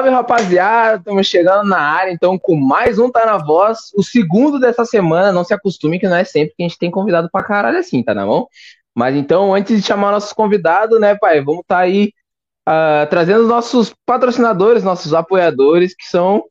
Salve, rapaziada! Estamos chegando na área, então, com mais um Tá na Voz. O segundo dessa semana, não se acostume que não é sempre que a gente tem convidado pra caralho assim, tá na mão? Mas então, antes de chamar nossos convidados, né, pai, vamos estar tá aí uh, trazendo nossos patrocinadores, nossos apoiadores, que são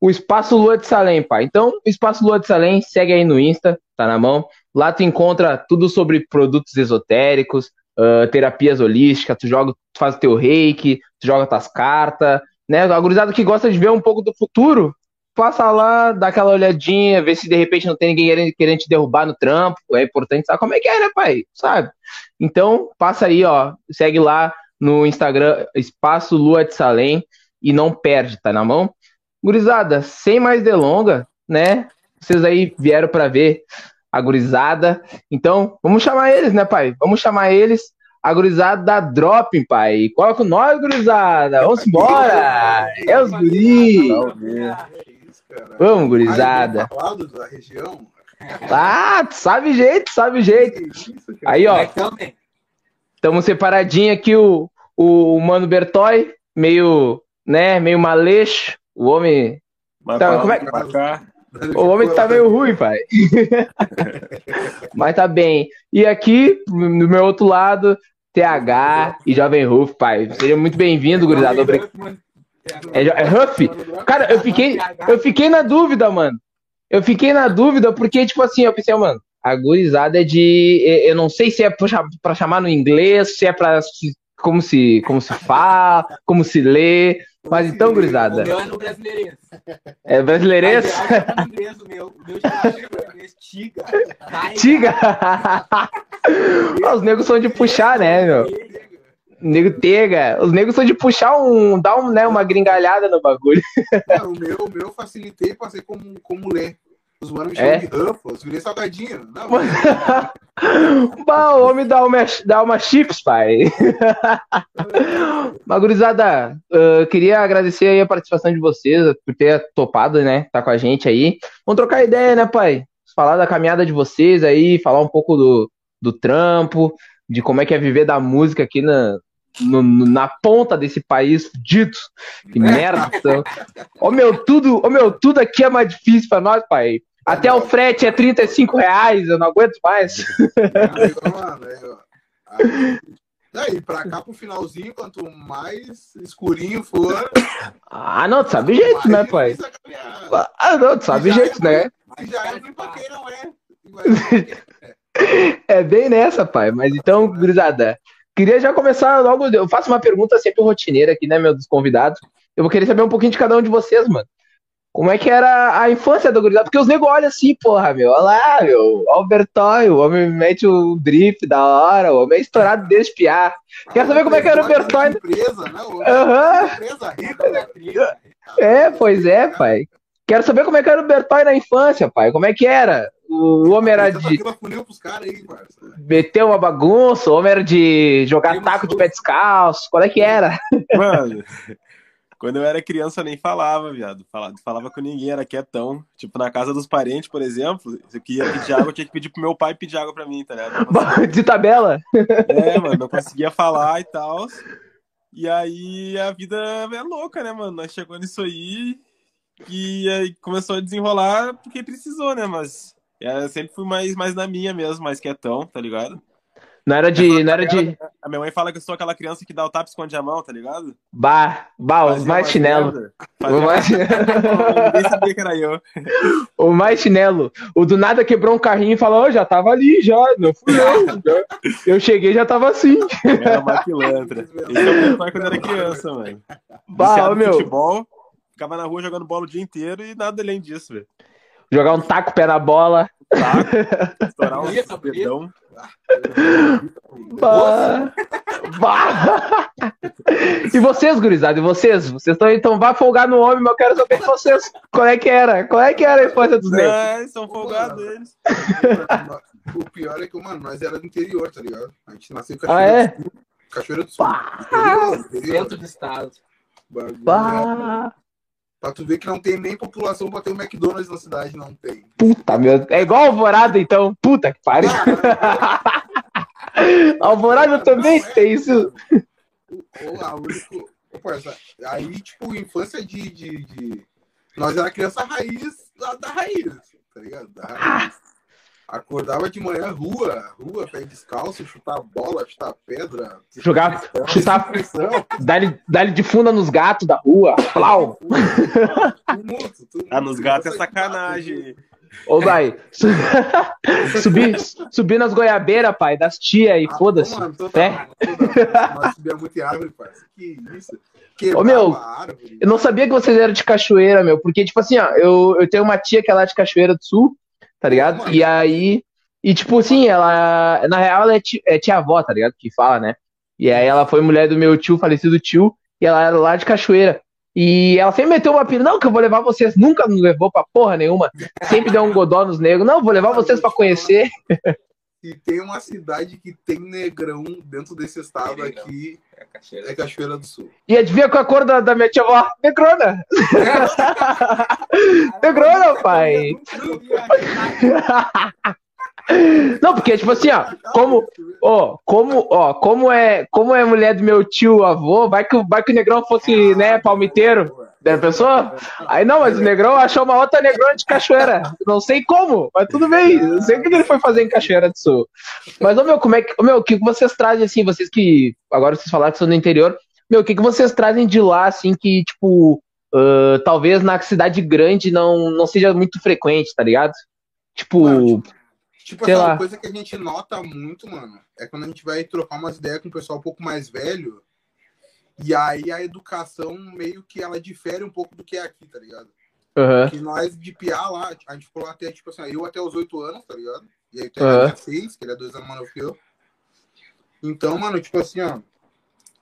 o Espaço Lua de Salem, pai. Então, o Espaço Lua de Salem, segue aí no Insta, tá na mão. Lá tu encontra tudo sobre produtos esotéricos, uh, terapias holísticas, tu joga, tu faz teu reiki, tu joga tuas cartas, né? A gurizada que gosta de ver um pouco do futuro, passa lá, dá aquela olhadinha, vê se de repente não tem ninguém querendo te derrubar no trampo. É importante saber como é que é, né, pai? Sabe? Então, passa aí, ó, segue lá no Instagram, Espaço Lua de Salem, e não perde, tá na mão? Gurizada, sem mais delonga, né? Vocês aí vieram para ver a gurizada. Então, vamos chamar eles, né, pai? Vamos chamar eles, a gurizada da Dropping, pai. Cola com nós, gurizada. Vamos embora. É os guri. Vamos, gurizada. Ah, sabe jeito, sabe jeito. Aí, ó. Estamos separadinho aqui o, o Mano Bertoy, meio, né, meio maleixo. O homem. Tá, como é... O homem tá meio ruim, pai. Mas tá bem. E aqui, no meu outro lado, TH e Jovem Ruff, pai. Seja muito bem-vindo, gurizada. É, é Ruff? Cara, eu fiquei, eu fiquei na dúvida, mano. Eu fiquei na dúvida porque, tipo assim, eu pensei, mano, a gurizada é de. Eu não sei se é pra chamar no inglês, se é pra. Como se, como se fala, como se lê. Mas então, gurizada. O meu é no brasileirês. É brasileirês? É inglês, o meu. O meu é Tiga. Tiga? Os negros são de puxar, né, meu? Nego tega. Os negros são de puxar um. dar um, né, uma gringalhada no bagulho. Não, o meu, o meu facilitei pra ser como, como ler. Os manos me é? de Ruffles, virei salgadinho. Não, bah, o homem dá uma, dá uma chips, pai. Magurizada, uh, queria agradecer aí a participação de vocês, por ter topado, né, tá com a gente aí. Vamos trocar ideia, né, pai? Falar da caminhada de vocês aí, falar um pouco do, do trampo, de como é que é viver da música aqui na, no, na ponta desse país fudido. Que merda. Ô meu, tudo, ô meu, tudo aqui é mais difícil pra nós, pai. Até o frete é 35 reais, eu não aguento mais. Daí, pra cá pro finalzinho, quanto mais escurinho for. Ah, não, tu sabe jeito, né, pai? Ah, não, tu sabe jeito, é, né? Mas já é pra quem não é. É bem nessa, pai. Mas então, gurizada, Queria já começar logo. Eu faço uma pergunta sempre rotineira aqui, né, meus convidados. Eu vou querer saber um pouquinho de cada um de vocês, mano. Como é que era a infância do gurizada? Porque os negros olham assim, porra, meu. Olha lá, meu. Albertói, o homem mete o drift da hora, o homem é estourado desde piar. Quero saber como é que era o Bertói. Empresa, né? Uhum. É, pois é, pai. Quero saber como é que era o Bertói na infância, pai. Como é que era? O homem era de. Meteu uma bagunça, o homem era de jogar taco de pé descalço. Qual é que era? Mano, quando eu era criança eu nem falava, viado. Falava, falava com ninguém, era quietão. Tipo, na casa dos parentes, por exemplo, se eu queria pedir água, eu tinha que pedir pro meu pai pedir água pra mim, tá ligado? De tabela? É, mano, não conseguia falar e tal. E aí a vida é louca, né, mano? Nós chegou nisso aí e aí começou a desenrolar porque precisou, né? Mas eu sempre fui mais, mais na minha mesmo, mais quietão, tá ligado? Não era de. Não era de... A minha mãe fala que eu sou aquela criança que dá o tapa e esconde a mão, tá ligado? Bah, bah, os mais chinelo. O mais... Ninguém sabia que era eu. O mais chinelo. O do nada quebrou um carrinho e falou, oh, já tava ali, já. Não fui eu. eu cheguei já tava assim. Era uma pilantra. Esse é o quando era criança, mano. Bah, meu. Futebol, ficava na rua jogando bola o dia inteiro e nada além disso, velho. Jogar um taco pé na bola. Taco, estourar um dedão. Bah. Bah. E vocês, gurizada? E vocês? Vocês estão então vai folgar no homem, mas eu quero saber de vocês. Qual é que era? Qual é que era a infância dos negros? É, são folgados eles. O pior é que, mano, nós era do interior, tá ligado? A gente nasceu em Cachoeira ah, é? do Sul. Cachoeira do Sul. Interior, interior. Centro do estado. Bah. Pra tu ver que não tem nem população pra ter um McDonald's na cidade, não tem. Puta, meu. É igual Alvorada, então. Puta que pariu. Alvorada também não, é, tem isso. O, o, único, aí, tipo, infância de, de, de... Nós era criança raiz da, da raiz, tá ligado? Da raiz. Acordava de manhã, rua, rua, pé descalço, chutar bola, chutar pedra. Jogar, chutar, dar-lhe dar de funda nos gatos da rua, plau. Ah, nos gatos é sacanagem. Ô, vai, subir, subir nas goiabeiras, pai, das tia e ah, foda-se. Pé. Nós subia muito em árvore, pai. Que isso. Ô, meu, eu não sabia que vocês eram de cachoeira, meu, porque, tipo assim, ó, eu, eu tenho uma tia que é lá de Cachoeira do Sul, tá ligado? E aí. E tipo assim, ela. Na real, ela é, tia, é tia-avó, tá ligado? Que fala, né? E aí ela foi mulher do meu tio, falecido tio, e ela era lá de Cachoeira. E ela sempre meteu uma pira, não, que eu vou levar vocês. Nunca nos levou pra porra nenhuma. Sempre deu um godó nos negros. Não, vou levar vocês pra conhecer. E tem uma cidade que tem negrão dentro desse estado aqui. É Cachoeira, é Cachoeira do Sul. E adivinha qual a cor da, da minha tia avó? Negrona. Negrona, pai. Não, porque, tipo assim, ó, como, ó, como, ó, como é, como é mulher do meu tio avô, vai que, vai que o negrão fosse, né, palmiteiro, né, pessoa? Aí não, mas o negrão achou uma outra negrona de cachoeira. Não sei como, mas tudo bem. Não sei o que ele foi fazer em Cachoeira do Sul. Mas, ô meu, como é que, ô, meu, o que vocês trazem, assim, vocês que, agora vocês falaram que são do interior, meu, o que, que vocês trazem de lá, assim, que, tipo, uh, talvez na cidade grande não, não seja muito frequente, tá ligado? Tipo, tipo Tipo, Sei uma coisa que a gente nota muito, mano, é quando a gente vai trocar umas ideias com o pessoal um pouco mais velho, e aí a educação meio que ela difere um pouco do que é aqui, tá ligado? Uhum. Que nós de piar lá, a gente ficou lá até, tipo assim, eu até os oito anos, tá ligado? E aí tem uhum. seis, que ele é dois anos mais novo que eu. Então, mano, tipo assim, ó,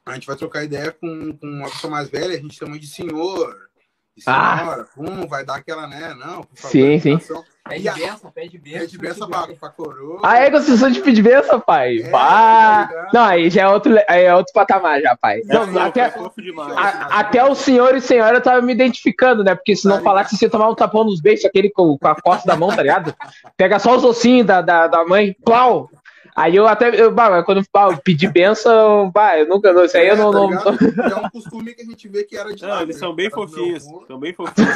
a gente vai trocar ideia com, com uma pessoa mais velha, a gente chama de senhor, de senhora, ah. Pum, vai dar aquela, né? Não, por favor, sim, sim. Pede benção, pede benção. Pede benção pra, pra coroa. Ah, é construção de pedir benção, pai? É, tá não, aí já é outro, aí é outro patamar, já, pai. É, não, até, é a, até o senhor e senhora eu tava me identificando, né? Porque se não tá falasse, você tomar um tapão nos beijos, aquele com, com a costa da mão, tá ligado? Pega só os ossinhos da, da, da mãe, plau! Aí eu até, eu, bah, quando bah, eu pedi benção, bah, eu nunca, isso aí eu não. não, não... É um costume que a gente vê que era de. Não, eles são bem fofinhos. São bem fofinhos.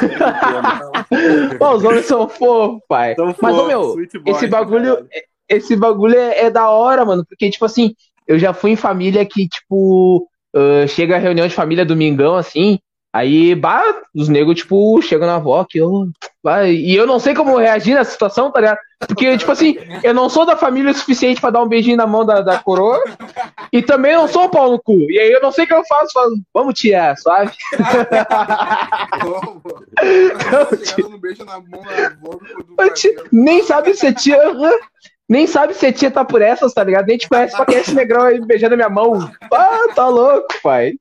Pô, os homens são fofos, pai. São Mas, ô, meu, esse bagulho, esse bagulho é, é, da hora, mano, porque, tipo assim, eu já fui em família que, tipo, uh, chega a reunião de família domingão, assim, Aí, bah, os negros, tipo, chegam na avó que eu. Bah, e eu não sei como reagir nessa situação, tá ligado? Porque, tipo assim, eu não sou da família o suficiente pra dar um beijinho na mão da, da coroa. E também não sou o pau no cu. E aí eu não sei o que eu faço. Falo, vamos, tia, suave. Nem sabe se é tia nem sabe se a tia tá por essas, tá ligado? Nem te conhece pra que esse negrão aí beijando a minha mão. Ah, tá louco, pai.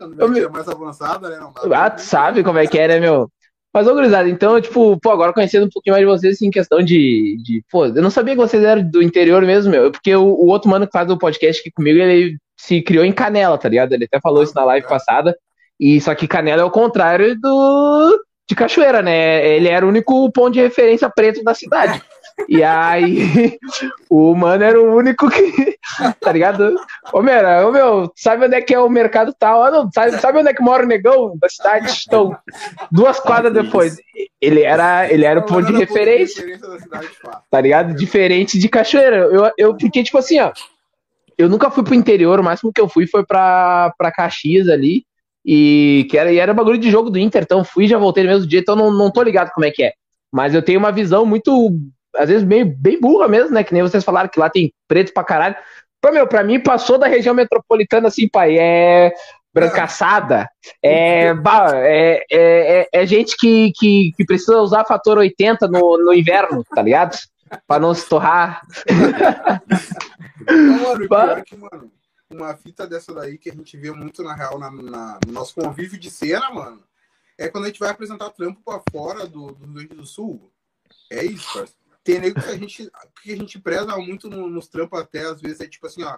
É mais avançada, né? ah, tu sabe como é que é, né, meu? Mas, ô, gurizada, então, tipo, pô, agora conhecendo um pouquinho mais de vocês, assim, em questão de, de. Pô, eu não sabia que vocês eram do interior mesmo, meu. Porque o, o outro mano que faz o podcast aqui comigo, ele se criou em Canela, tá ligado? Ele até falou isso na live passada. E só que Canela é o contrário do de Cachoeira, né? Ele era o único ponto de referência preto da cidade. E aí, o mano era o único que. Tá ligado? Ô, meu, ô, meu sabe onde é que é o mercado tal? Não, sabe, sabe onde é que mora o negão da cidade? Estão duas quadras depois. Ele era, ele era o ponto de referência. Tá ligado? Diferente de Cachoeira. Eu, eu, porque, tipo assim, ó. Eu nunca fui pro interior, o máximo que eu fui foi pra, pra Caxias ali. E que era, e era bagulho de jogo do Inter, então fui e já voltei no mesmo dia, então não, não tô ligado como é que é. Mas eu tenho uma visão muito às vezes bem, bem burra mesmo, né? Que nem vocês falaram que lá tem preto pra caralho. Pô, meu, pra mim passou da região metropolitana assim, pai. É brancaçada. É, é, é, é, é gente que, que, que, precisa usar fator 80 no, no inverno, tá ligado? Pra não se torrar. Mano, pior que, mano, uma fita dessa daí que a gente vê muito na real na, na, no nosso convívio de cena, mano, é quando a gente vai apresentar trampo pra fora do, do Rio Grande do Sul. É isso, parceiro. Tem nego que a gente, que a gente preza muito no, nos trampos até, às vezes, é tipo assim, ó,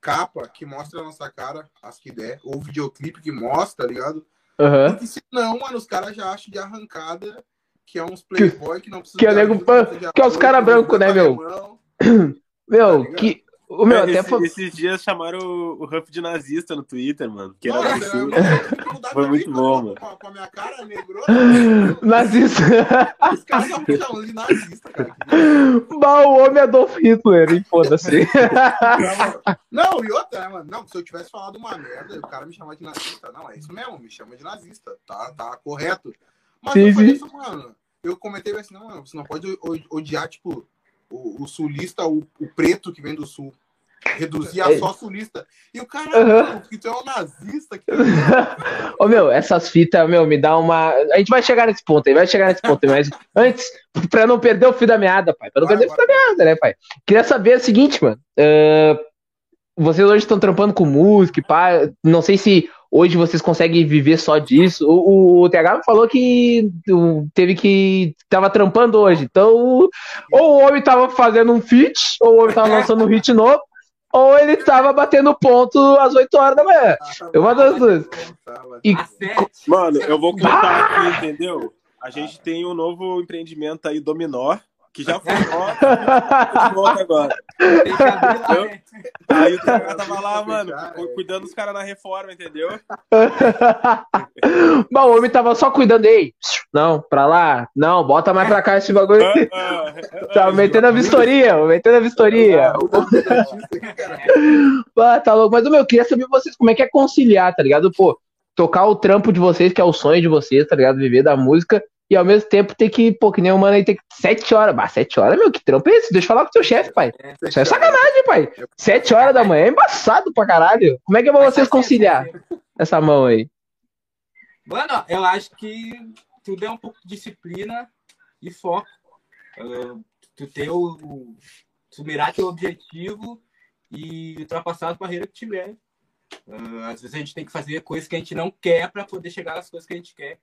capa que mostra a nossa cara, as que der, ou videoclipe que mostra, tá ligado? Uhum. Porque senão, mano, os caras já acham de arrancada que é uns playboy que, que não precisa... Que é, nego, que é os caras brancos, né, meu? Meu, tá que... O meu, É, até esse-. Esses dias chamaram o, o Huff de nazista no Twitter, mano. Que era absurdo. eu- eu- eu- Foi muito bom, mano. Com a, com a minha cara negrona, Nazista. os caras estavam me chamando de nazista, cara. Bah, o homem Adolf Hitler, hein? Foda-se. Não, e outra, né, mano? Não, se eu tivesse falado uma merda, o cara me chamar de nazista. Não, é isso mesmo, me chama de nazista. Tá, tá correto. Mas Sim, eu falei sim. isso, mano. Eu comentei assim, não, mano, você não pode odiar, tipo, o, o sulista, o, o preto que vem do sul. Reduzir a É. só sulista. E o cara, não, porque tu é um nazista. Que... Ô, meu, essas fitas, meu, me dá uma. A gente vai chegar nesse ponto aí, vai chegar nesse ponto aí, mas antes, pra não perder o fio da meada, pai. Pra não Vai, perder o fio vai. da meada, né, pai? Queria saber o seguinte, mano. ah, vocês hoje estão trampando com música, pá. Não sei se hoje vocês conseguem viver só disso. O, o TH me falou que o- teve que. tava trampando hoje. Então, ou o homem tava fazendo um feat, ou o homem tava lançando um hit novo, ou ele tava batendo ponto às 8 horas da manhã. Eu uma das duas. E- sete. Mano, eu vou contar aqui, entendeu? A gente tem um novo empreendimento aí, Dominó, que já foi ó, volta agora. Né? Aí o cara tava lá, mano, cuidando dos caras na reforma, entendeu? Bom, o homem tava só cuidando aí. Não, pra lá. Não, bota mais pra cá esse bagulho. Ah, ah, ah, Tava metendo a vistoria, metendo a vistoria. Ah, tá louco. Mas, meu, eu queria saber vocês como é que é conciliar, tá ligado? Pô, tocar o trampo de vocês, que é o sonho de vocês, tá ligado? Viver da música. E ao mesmo tempo ter que, pô, que nem o mano aí, ter que. Sete horas. Bah, sete horas, meu, que trampo é esse? Deixa eu falar com o teu chefe, pai. Isso é sacanagem, pai. Sete horas da manhã é embaçado pra caralho. Como é que é pra Mas vocês conciliar certo. essa mão aí? Mano, eu acho que tudo é um pouco de disciplina e foco. Ah, tu ter o. Tu mirar teu objetivo e ultrapassar as barreiras que tiver. Ah, às vezes a gente tem que fazer coisas que a gente não quer para poder chegar nas coisas que a gente quer.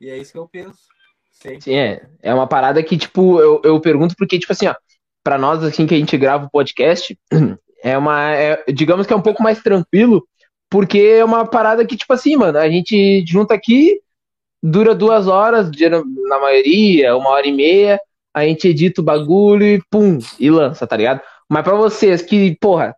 E é isso que eu penso. Sempre. Sim, é. É uma parada que, tipo, eu, eu pergunto porque, tipo assim, ó, pra nós, assim, que a gente grava o podcast, é uma. é- digamos que é um pouco mais tranquilo, porque é uma parada que, tipo assim, mano, a gente junta aqui, dura duas horas, na maioria, uma hora e meia, a gente edita o bagulho e pum, e lança, tá ligado? Mas pra vocês que, porra,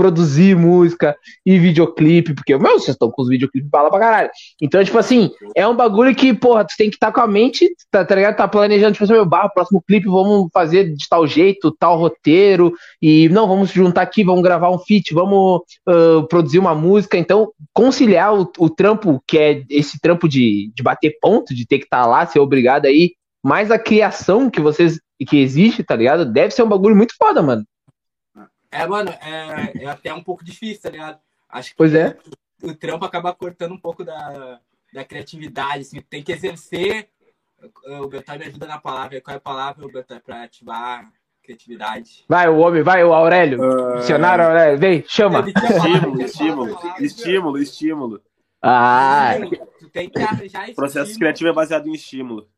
produzir música e videoclipe, porque, meu, vocês estão com os videoclipes bala pra caralho. Então, tipo assim, é um bagulho que, porra, tu tem que estar com a mente, tá, tá ligado? Tá planejando, tipo assim, meu, barro, próximo clipe, vamos fazer de tal jeito, tal roteiro, e não, vamos juntar aqui, vamos gravar um feat, vamos ah, produzir uma música. Então, conciliar o, o trampo, que é esse trampo de, de bater ponto, de ter que estar lá, ser obrigado aí, mais a criação que vocês, que existe, tá ligado? Deve ser um bagulho muito foda, mano. É, mano, é, é até um pouco difícil, tá ligado? Acho que Pois é. o trampo acaba cortando um pouco da, da criatividade, assim, tem que exercer. O Betai me ajuda na palavra. Qual é a palavra, Betai, pra ativar a criatividade? Vai, o homem, vai, o Aurélio. Ah, Dicionário, Aurélio, vem, chama. Estímulo, estímulo, estímulo, estímulo. Ah, Tu tem que arranjar esse Processo criativo é baseado em estímulo.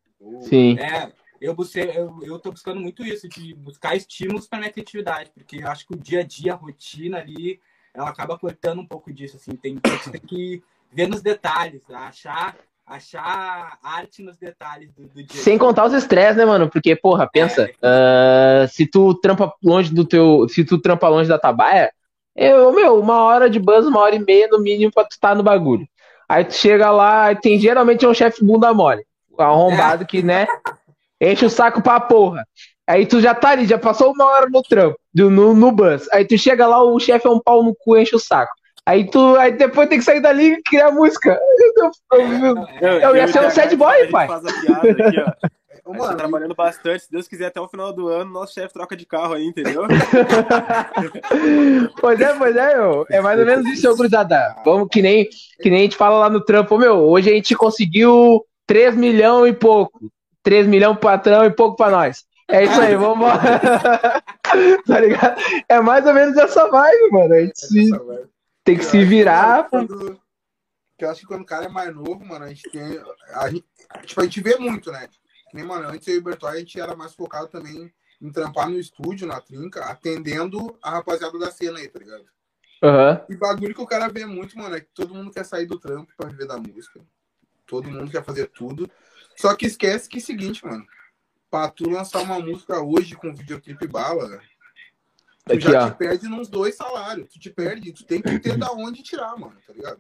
sim. É, eu, busquei, eu, eu tô buscando muito isso, de buscar estímulos para minha criatividade, porque eu acho que o dia a dia, a rotina ali, ela acaba cortando um pouco disso, assim, tem, tem que ver nos detalhes, achar, achar arte nos detalhes do, do dia. Sem contar os estresses, né, mano? Porque, porra, pensa, É. ah, se tu trampa longe do teu. Se tu trampa longe da Tabaia, eu, meu, uma hora de buzz, uma hora e meia no mínimo pra tu estar no bagulho. Aí tu chega lá, tem geralmente é um chefe bunda mole. Arrombado que, né? Enche o saco pra porra. Aí tu já tá ali, já passou uma hora no trampo, no, no bus. Aí tu chega lá, o chefe é um pau no cu, enche o saco. Aí tu, aí depois tem que sair dali e criar música. Eu- eu- eu- Eu ia ser um sad boy, pai. faz a piada aqui, ó. Ô, tá mano, trabalhando bastante. Se Deus quiser, até o final do ano, nosso chefe troca de carro aí, entendeu? Pois é, pois é, meu. É mais ou menos isso, ô gurizada. Vamos que nem, que nem a gente fala lá no trampo, meu. Hoje a gente conseguiu 3 milhões e pouco. 3 milhões pro patrão e pouco pra nós. É isso aí, vamos Tá ligado? É mais ou menos essa vibe, mano. A gente se- tem que se virar. Quando- que eu acho que quando o cara é mais novo, mano, a gente tem. A gente, tipo, a gente vê muito, né? Nem, mano, antes eu e o Bertoy, a gente era mais focado também em trampar no estúdio, na trinca, atendendo a rapaziada da cena aí, tá ligado? Aham. E bagulho que o cara vê muito, mano, é que todo mundo quer sair do trampo pra viver da música. Todo mundo quer fazer tudo. Só que esquece que é o seguinte, mano. Pra tu lançar uma música hoje com videoclipe bala, tu Aqui, já te perde nos dois salários. Tu te perde, tu tem que ter da onde tirar, mano, tá ligado?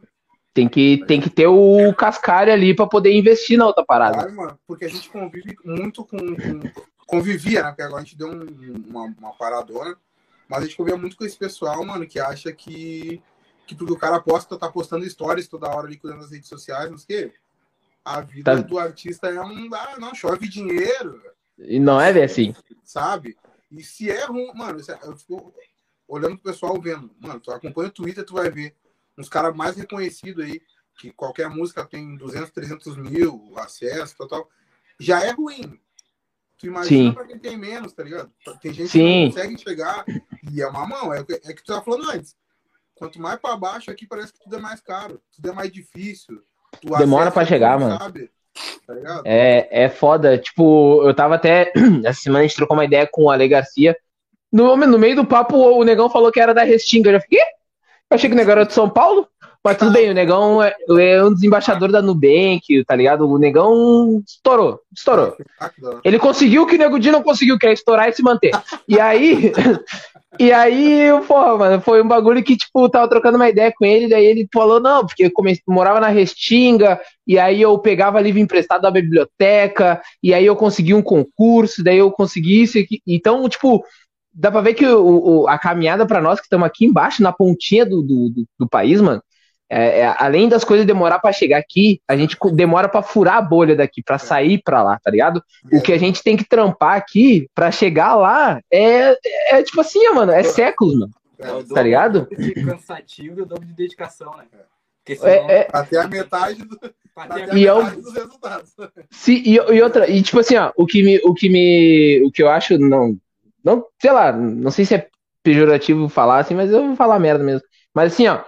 Tem que, tem que ter o cascalho ali pra poder investir na outra parada. Claro, mano, porque a gente convive muito com. com- convivia, né? Porque agora a gente deu um- uma, uma paradona. Mas a gente convivia muito com esse pessoal, mano, que acha que, que porque o cara posta, tá postando stories toda hora ali cuidando das redes sociais, não sei o quê. A vida Tá. do artista é um. Ah, não, chove dinheiro, E não é bem assim. sabe? E se é ruim, mano, é- eu fico olhando pro pessoal vendo. Mano, tu acompanha o Twitter, tu vai ver uns caras mais reconhecidos aí, que qualquer música tem 200, 300 mil acessos, tal, tal. Já é ruim. Tu imagina Sim. pra quem tem menos, tá ligado? Tem gente Sim. que não consegue chegar e é uma mão. É o que, é que tu tava falando antes. Quanto mais pra baixo aqui, parece que tudo é mais caro. Tudo é mais difícil. Tu Demora tu chegar, mano. Sabe, tá? É, é foda. Tipo, eu tava até. Essa semana a gente trocou uma ideia com o Ale Garcia. No, no meio do papo, o negão falou que era da Restinga. Eu já fiquei. Eu achei que o negão era de São Paulo. Mas tudo bem, o negão é, é um dos embaixadores da Nubank, tá ligado? O negão estourou, estourou. Hora. Ele conseguiu o que o Nego Di não conseguiu, que é estourar e se manter. E aí, e aí, porra, mano, foi um bagulho que, tipo, tava trocando uma ideia com ele, daí ele falou, não, porque eu comecei, morava na Restinga, e aí eu pegava livro emprestado da biblioteca, e aí eu consegui um concurso, daí eu consegui isso aqui. Então, tipo, dá pra ver que o, o- a caminhada pra nós que estamos aqui embaixo, na pontinha do, do, do- do país, mano, é- é, além das coisas demorar pra chegar aqui, a gente demora pra furar a bolha daqui, pra sair pra lá, tá ligado? O que a gente tem que trampar aqui pra chegar lá é, é tipo assim, mano, é séculos, mano. É É, Tá ligado? de cansativo e o dobro de dedicação, né? Porque senão, É, é, Até a metade, do, até a E é metade dos resultados. se, e, e outra, e tipo assim, ó, o que me, o que me, o que eu acho não, não, sei lá, não sei se é pejorativo falar assim, mas eu vou falar merda mesmo. Mas assim, ó,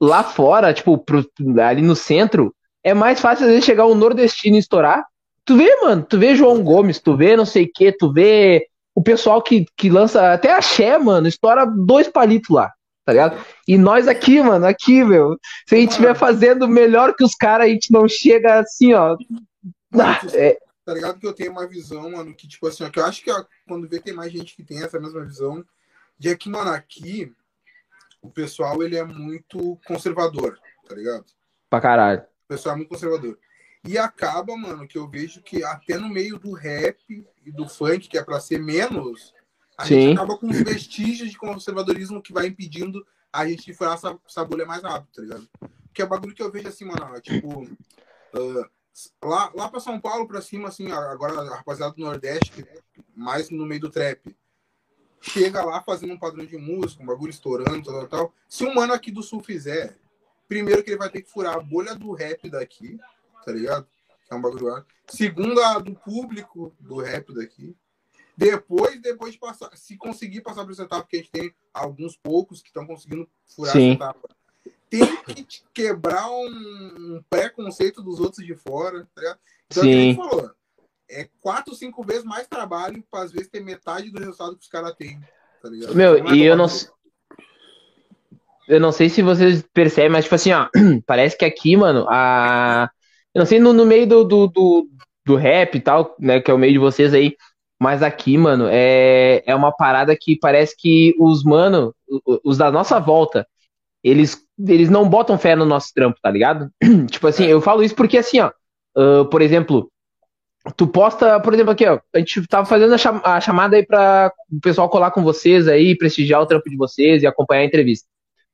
lá fora, tipo, pro- ali no centro, é mais fácil às vezes chegar um nordestino e estourar. Tu vê, mano, tu vê João Gomes, tu vê não sei o que, tu vê o pessoal que, que lança até axé, mano, estoura dois palitos lá, tá ligado? E nós aqui, mano, aqui, meu, se a gente estiver fazendo melhor que os caras, a gente não chega assim, ó. Ah, é, Tá ligado que eu tenho uma visão, mano, que tipo assim, ó, que eu acho que ó, quando vê tem mais gente que tem essa mesma visão, de é que, mano, aqui o pessoal ele é muito conservador, tá ligado? pra caralho. O pessoal é muito conservador. E acaba, mano, que eu vejo que até no meio do rap e do funk, que é pra ser menos, a Sim. gente acaba com os vestígios de conservadorismo que vai impedindo a gente de furar essa, essa bolha mais rápido, tá ligado? Que é o bagulho que eu vejo assim, mano, ó, tipo. ah, lá, lá pra São Paulo, pra cima, assim, agora a rapaziada do Nordeste, é mais no meio do trap, chega lá fazendo um padrão de música, um bagulho estourando, tal, tal, tal. Se um mano aqui do Sul fizer, primeiro que ele vai ter que furar a bolha do rap daqui, tá ligado? Que é um bagulho. Segundo, a do público do rap daqui. Depois, depois de passar, se conseguir passar por essa etapa, porque a gente tem alguns poucos que estão conseguindo furar Sim. essa etapa. Tem que quebrar um, um preconceito dos outros de fora, tá ligado? Então, é o que a gente Sim. falou. É quatro, cinco vezes mais trabalho para às vezes ter metade do resultado que os caras têm. Tá ligado? Meu, é e eu não. Eu não sei se vocês percebem, mas, tipo assim, ó, parece que aqui, mano, a. Eu não sei no, no meio do, do, do, do rap e tal, né, que é o meio de vocês aí, mas aqui, mano, é, é uma parada que parece que os, mano, os da nossa volta, eles, eles não botam fé no nosso trampo, tá ligado? tipo assim, eu falo isso porque, assim, ó, ah, por exemplo, tu posta, por exemplo, aqui, ó, a gente tava fazendo a, cham- a chamada aí pra o pessoal colar com vocês aí, prestigiar o trampo de vocês e acompanhar a entrevista.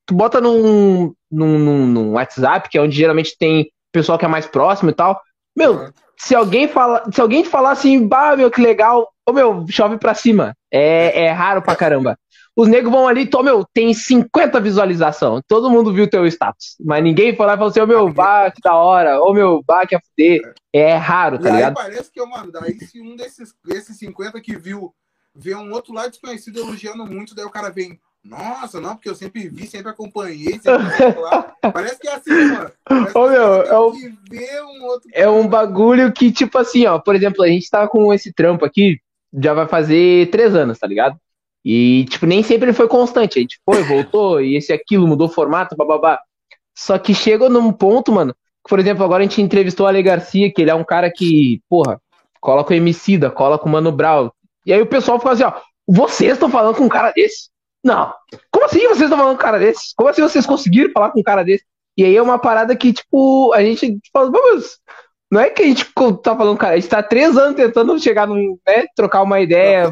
Tu bota num, num, num, num WhatsApp, que é onde geralmente tem pessoal que é mais próximo e tal. Meu, se alguém fala, se alguém falar assim, bah, meu, que legal, ô meu, chove pra cima. É, é raro pra caramba. Os negros vão ali, tô, meu, tem 50 visualização. Todo mundo viu teu status. Mas ninguém foi lá e falou assim, ô meu, bah, que da hora, ô meu, bah, que a fuder. É raro, E tá aí ligado? parece que, mano, daí se um desses, desses 50 que viu vê um outro lá desconhecido elogiando muito, daí o cara vem, nossa, não, porque eu sempre vi, sempre acompanhei, sempre lá. Parece que é assim, mano. Parece Ô, que meu, cara é um outro É um bagulho que, tipo assim, ó, por exemplo, a gente tá com esse trampo aqui, já vai fazer três anos, tá ligado? E, tipo, nem sempre ele foi constante. A gente foi, voltou, e esse aquilo, mudou o formato, bababá. Só que chegou num ponto, mano, que, por exemplo, agora a gente entrevistou o Ale Garcia, que ele é um cara que, porra, cola com o Emicida, cola com o Mano Brown. E aí o pessoal fica assim, ó, vocês estão falando com um cara desse? não, como assim vocês estão falando com um cara desse? Como assim vocês conseguiram falar com um cara desse? E aí é uma parada que, tipo, a gente fala, vamos. Não é que a gente tá falando, cara, a gente tá três anos tentando chegar num, né, trocar uma ideia.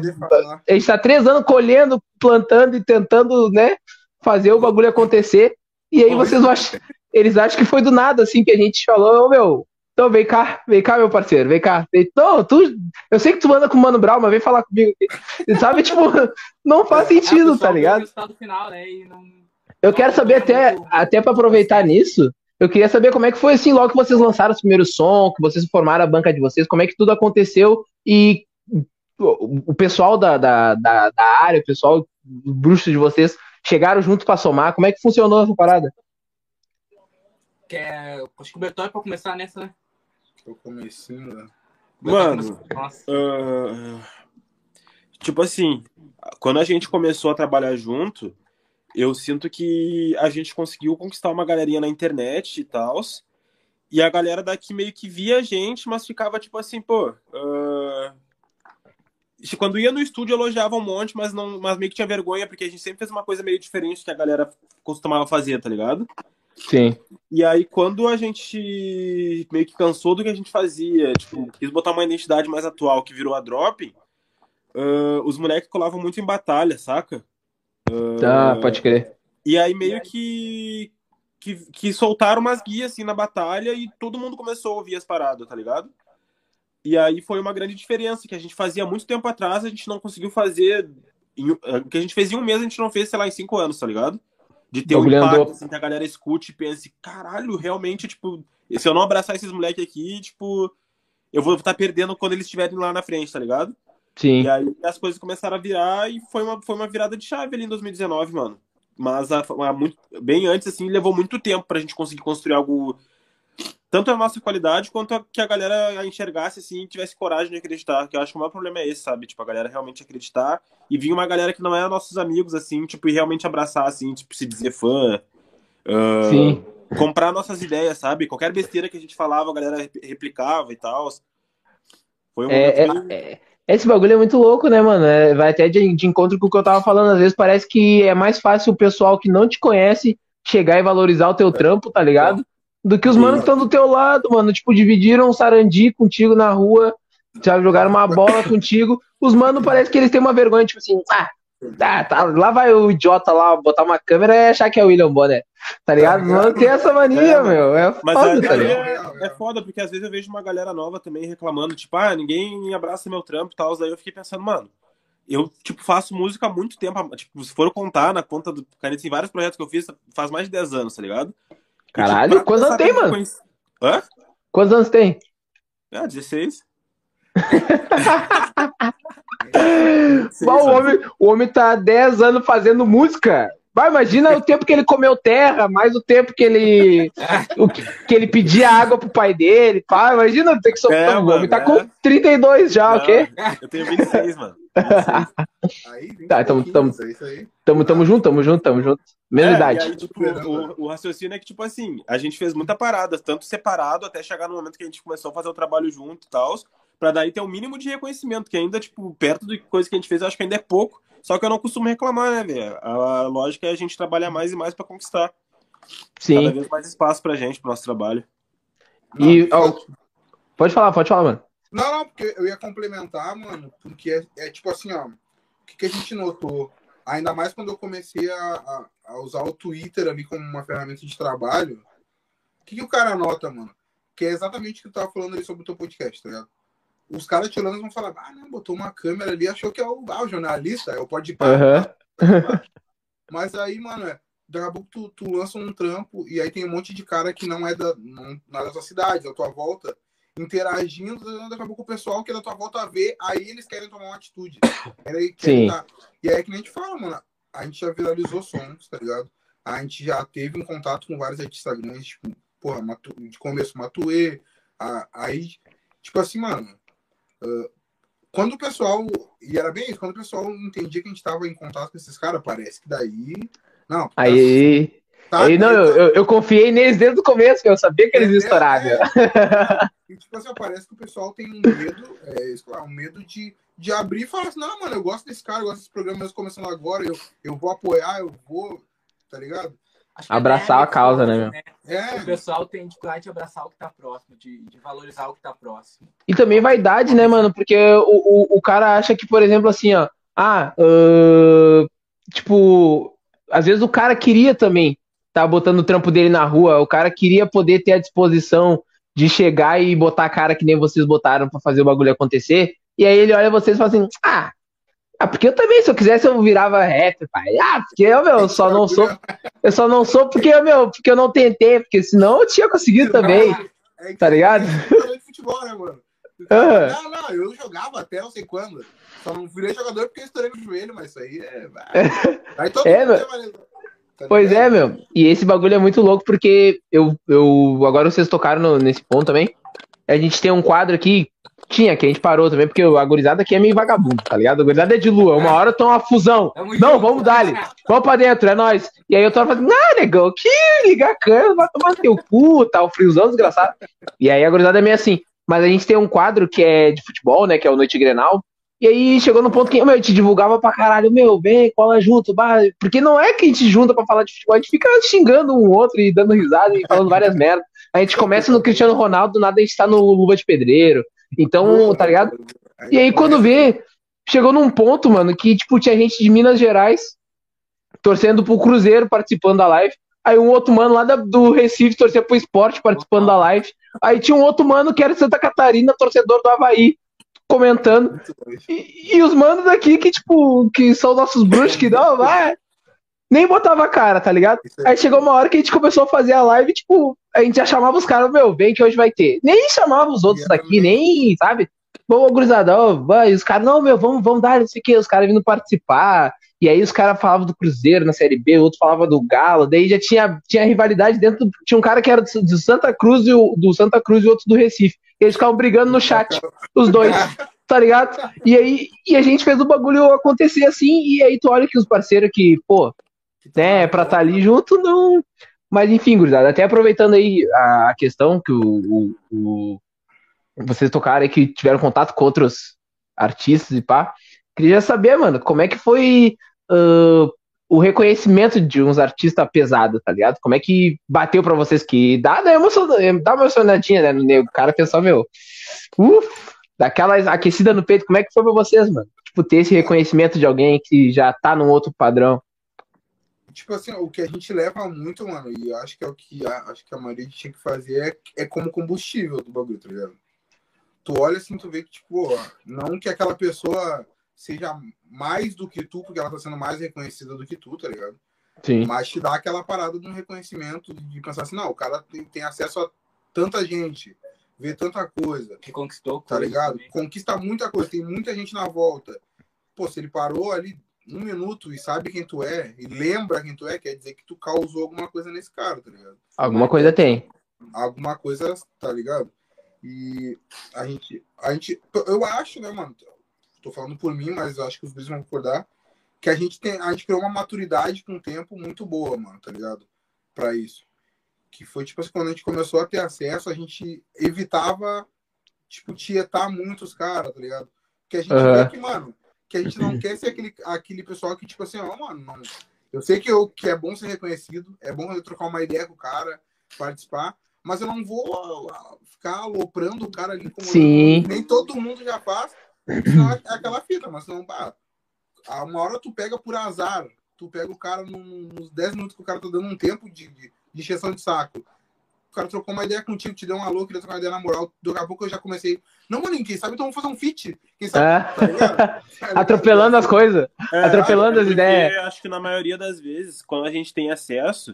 A gente tá três anos colhendo, plantando e tentando, né, fazer o bagulho acontecer. E aí vocês acham, eles acham que foi do nada, assim, que a gente falou, ô meu, então vem cá, vem cá, meu parceiro, vem cá. Então, tu, eu sei que tu anda com o Mano Brown, mas vem falar comigo. Sabe, tipo, não faz é, sentido, é, tá ligado? Final, né, não... Eu quero saber até, até para aproveitar nisso, eu queria saber como é que foi assim, logo que vocês lançaram o primeiro som, que vocês formaram a banca de vocês, como é que tudo aconteceu e o pessoal da, da, da, da área, o pessoal bruxo de vocês, chegaram junto para somar, como é que funcionou essa parada? Quer, acho que o Bertão é pra começar nessa, né? Tô começando. Né? Mano, uh, tipo assim, quando a gente começou a trabalhar junto, eu sinto que a gente conseguiu conquistar uma galerinha na internet e tal. E a galera daqui meio que via a gente, mas ficava tipo assim, pô. Uh... Quando ia no estúdio, elogiava um monte, mas, não, mas meio que tinha vergonha, porque a gente sempre fez uma coisa meio diferente que a galera costumava fazer, tá ligado? Sim. E aí, quando a gente meio que cansou do que a gente fazia, tipo, quis botar uma identidade mais atual que virou a Drop, uh, os moleques colavam muito em batalha, saca? Uh, tá, pode crer. E aí meio que, que, que soltaram umas guias assim na batalha e todo mundo começou a ouvir as paradas, tá ligado? E aí foi uma grande diferença que a gente fazia muito tempo atrás, a gente não conseguiu fazer. Em, o que a gente fez em um mês, a gente não fez, sei lá, em cinco anos, tá ligado? De ter um impacto, assim, que a galera escute e pense, caralho, realmente, tipo, se eu não abraçar esses moleques aqui, tipo, eu vou estar perdendo quando eles estiverem lá na frente, tá ligado? Sim. E aí as coisas começaram a virar e foi uma, foi uma virada de chave ali em 2019, mano. Mas a, a, muito, bem antes, assim, levou muito tempo pra gente conseguir construir algo tanto a nossa qualidade quanto a, que a galera enxergasse assim e tivesse coragem de acreditar. Que eu acho que o maior problema é esse, sabe? Tipo, a galera realmente acreditar e vir uma galera que não é nossos amigos, assim, tipo, e realmente abraçar, assim, tipo, se dizer fã. Uh, Sim. Comprar nossas ideias, sabe? Qualquer besteira que a gente falava, a galera replicava e tal. Foi um é, é, é, Esse bagulho é muito louco, né, mano? É, vai até de, de encontro com o que eu tava falando. Às vezes parece que é mais fácil o pessoal que não te conhece chegar e valorizar o teu trampo, tá ligado? do que os manos que estão do teu lado, mano. Tipo, dividiram um sarandi contigo na rua, sabe, jogaram uma bola contigo. Os manos parece que eles têm uma vergonha, tipo assim, ah, tá, tá, lá vai o idiota lá botar uma câmera e achar que é o William Bonner. Tá ligado? Mano, tem essa mania, é, meu. É mas foda, é, tá ligado? É, é, foda, porque às vezes eu vejo uma galera nova também reclamando, tipo, ah, ninguém abraça meu trampo e tal. Daí eu fiquei pensando, mano, eu, tipo, faço música há muito tempo. Tipo, se for contar na conta do Caneta, em vários projetos que eu fiz, faz mais de 10 anos, tá ligado? Caralho, tipo, quantos anos tem, mano? Conhece... Hã? Quantos anos tem? Ah, 16. O, homem, o homem tá 10 anos fazendo música. Vai, imagina o tempo que ele comeu terra, mais o tempo que ele o que, que ele pedia água pro pai dele. Pá, imagina ter que sofrer. É, o homem tá é. com 32 já, Não, ok? Eu tenho 26, mano. Aí, tá, tamo, tamo, é tamo, tamo junto, tamo junto, tamo junto. Mesma é, idade. Aí, tipo, o, o, raciocínio é que, tipo assim, a gente fez muita parada, tanto separado até chegar no momento que a gente começou a fazer o trabalho junto e tal, pra daí ter um mínimo de reconhecimento, que ainda, tipo, perto de coisa que a gente fez, eu acho que ainda é pouco. Só que eu não costumo reclamar, né, velho? A, lógica é a gente trabalhar mais e mais para conquistar. Sim. Cada vez mais espaço pra gente, pro nosso trabalho. E. Não, pode falar, pode falar, mano. Não, não, porque eu ia complementar, mano, porque é, é tipo assim, ó, o que, que, a gente notou? Ainda mais quando eu comecei a, a, a, usar o Twitter ali como uma ferramenta de trabalho, o que, que o cara nota, mano? Que é exatamente o que eu tava falando ali sobre o teu podcast, tá ligado? Os caras tirando vão falar, ah, não, botou uma câmera ali, achou que é o, ah, o jornalista, é o pode ir para. Uhum. Mas aí, mano, é, daqui a pouco tu, tu lança um trampo e aí tem um monte de cara que não é da, não, não é da tua cidade, da tua volta, interagindo, daqui a pouco o pessoal que é da tua volta vê, aí eles querem tomar uma atitude. Aí, Sim. Tá. E aí é que a gente fala, mano, a gente já viralizou sons, tá ligado? A gente já teve um contato com vários artistas grandes, tipo, porra, Matu, de começo Matuê, a, aí, tipo assim, mano, uh, quando o pessoal, e era bem isso, quando o pessoal entendia que a gente tava em contato com esses caras, parece que daí, não. Aí... Tá, aí, não, eu, eu, eu, confiei neles desde o começo, eu sabia que eles estourar, é, é. E, tipo assim, parece que o pessoal tem um medo, é, um medo de, de abrir e falar assim, não, mano, eu gosto desse cara, eu gosto desse programa mesmo começando agora, eu, eu vou apoiar, eu vou, tá ligado? Acho que Abraçar é a causa, né, meu? É, O pessoal tem dificuldade de abraçar o que tá próximo, de, de valorizar o que tá próximo. E também vaidade, né, mano? Porque o, o, o cara acha que, por exemplo, assim, ó. Ah, ahn, tipo, às vezes o cara queria também tá botando o trampo dele na rua. O cara queria poder ter a disposição de chegar e botar a cara que nem vocês botaram pra fazer o bagulho acontecer. E aí ele olha vocês e fala assim: Ah, ah, porque eu também, se eu quisesse, eu virava rapper, pai. Ah, porque eu, meu, eu só não sou. Eu só não sou porque, meu, porque eu não tentei, porque senão eu tinha conseguido também. é, Tá ligado? futebol, né, mano? Aham. Não, não, eu jogava até não sei quando. Só não virei jogador porque eu estourei no joelho, mas isso aí é. Aí todo É, mundo meu. uma- tá Pois é, meu. E esse bagulho é muito louco porque eu, eu agora vocês tocaram no- nesse ponto também. A gente tem um quadro aqui, tinha, que a gente parou também, porque a gurizada aqui é meio vagabundo, tá ligado? A gurizada é de lua. Uma hora tão uma fusão. Tamo Não, junto. vamos dar Vamos pra dentro, é nóis. E aí eu tô falando, ah, negão, que ligar a câmera, vai tomar teu cu, tá, o friozão desgraçado. E aí a gurizada é meio assim. Mas a gente tem um quadro que é de futebol, né, que é o Noite Grenal. E aí chegou no ponto que, meu, a gente divulgava pra caralho, meu, vem, cola junto, bah. Porque não é que a gente junta pra falar de futebol, a gente fica xingando um outro e dando risada e falando várias merdas. A gente começa no Cristiano Ronaldo, do nada a gente tá no Luva de Pedreiro. Então, tá ligado? E aí, quando vê, chegou num ponto, mano, que, tipo, tinha gente de Minas Gerais torcendo pro Cruzeiro participando da live. Aí um outro mano lá do Recife torcia pro esporte participando da live. Aí tinha um outro mano que era de Santa Catarina, torcedor do Havaí, comentando. E, e os manos daqui que, tipo, que são nossos bruxos, que não, vai. Nem botava a cara, tá ligado? Isso aí. Aí chegou uma hora que a gente começou a fazer a live, tipo, a gente já chamava os caras, meu, vem que hoje vai ter. Nem chamava os outros daqui, nem, sabe? Vamos, gurizadão, vai. Os caras, não, meu, vamos, vamos dar, não sei o quê. Os caras vindo participar. E aí os caras falavam do Cruzeiro na Série B, o outro falava do Galo. Daí já tinha, tinha rivalidade dentro. do- Tinha um cara que era do, do Santa Cruz e o, do Santa Cruz e outro do Recife. E eles ficavam brigando no chat, os dois, tá ligado? E aí e a gente fez o bagulho acontecer assim. E aí tu olha que os parceiros que, pô, né, pra estar ali junto, não. Mas enfim, gurizada, até aproveitando aí a questão que o, o- o- vocês tocaram aí, que tiveram contato com outros artistas e pá, queria saber, mano, como é que foi ah, o reconhecimento de uns artistas pesados, tá ligado? Como é que bateu pra vocês que dá, dá, emoção, dá uma emocionadinha, né, no nego? O cara pensou, meu, uff, daquela aquecida no peito, como é que foi pra vocês, mano? Tipo, ter esse reconhecimento de alguém que já tá num outro padrão. Tipo assim, o que a gente leva muito, mano, e acho que é o que a, acho que a maioria tinha que fazer é, é como combustível do bagulho, tá ligado? Tu olha assim, tu vê que, tipo, ó, não que aquela pessoa seja mais do que tu, porque ela tá sendo mais reconhecida do que tu, tá ligado? Sim. Mas te dá aquela parada de um reconhecimento, de pensar assim, não, o cara tem, tem acesso a tanta gente, vê tanta coisa, Que conquistou tá ligado? também. Conquista muita coisa, tem muita gente na volta. Pô, se ele parou ali um minuto e sabe quem tu é, e lembra quem tu é, quer dizer que tu causou alguma coisa nesse cara, tá ligado? Alguma coisa tem. Alguma coisa, tá ligado? E a gente, a gente, eu acho, né, mano? Tô falando por mim, mas eu acho que os dois vão concordar que a gente tem, a gente criou uma maturidade com o tempo muito boa, mano, tá ligado? Pra isso. Que foi, tipo assim, quando a gente começou a ter acesso, a gente evitava, tipo, tietar muito os caras, tá ligado? Porque a gente Aham. vê que, mano, que a gente não quer ser aquele, aquele pessoal que, tipo assim, ó, mano, não, eu sei que, eu, que é bom ser reconhecido, é bom eu trocar uma ideia com o cara, participar, mas eu não vou ah, ficar aloprando o cara ali como Sim. nem todo mundo já faz, senão é aquela fita, mas não, pá, a uma hora tu pega por azar, tu pega o cara nos 10 minutos que o cara tá dando um tempo de, de, de de saco. O cara trocou uma ideia contigo, te deu um alô, queria trocar uma ideia na moral. Daqui a pouco eu já comecei. Não, mano, quem sabe então vamos fazer um feat. Quem sabe, É. tá ligado? Atropelando as coisas. É, Atropelando as ideias. Acho que na maioria das vezes, quando a gente tem acesso,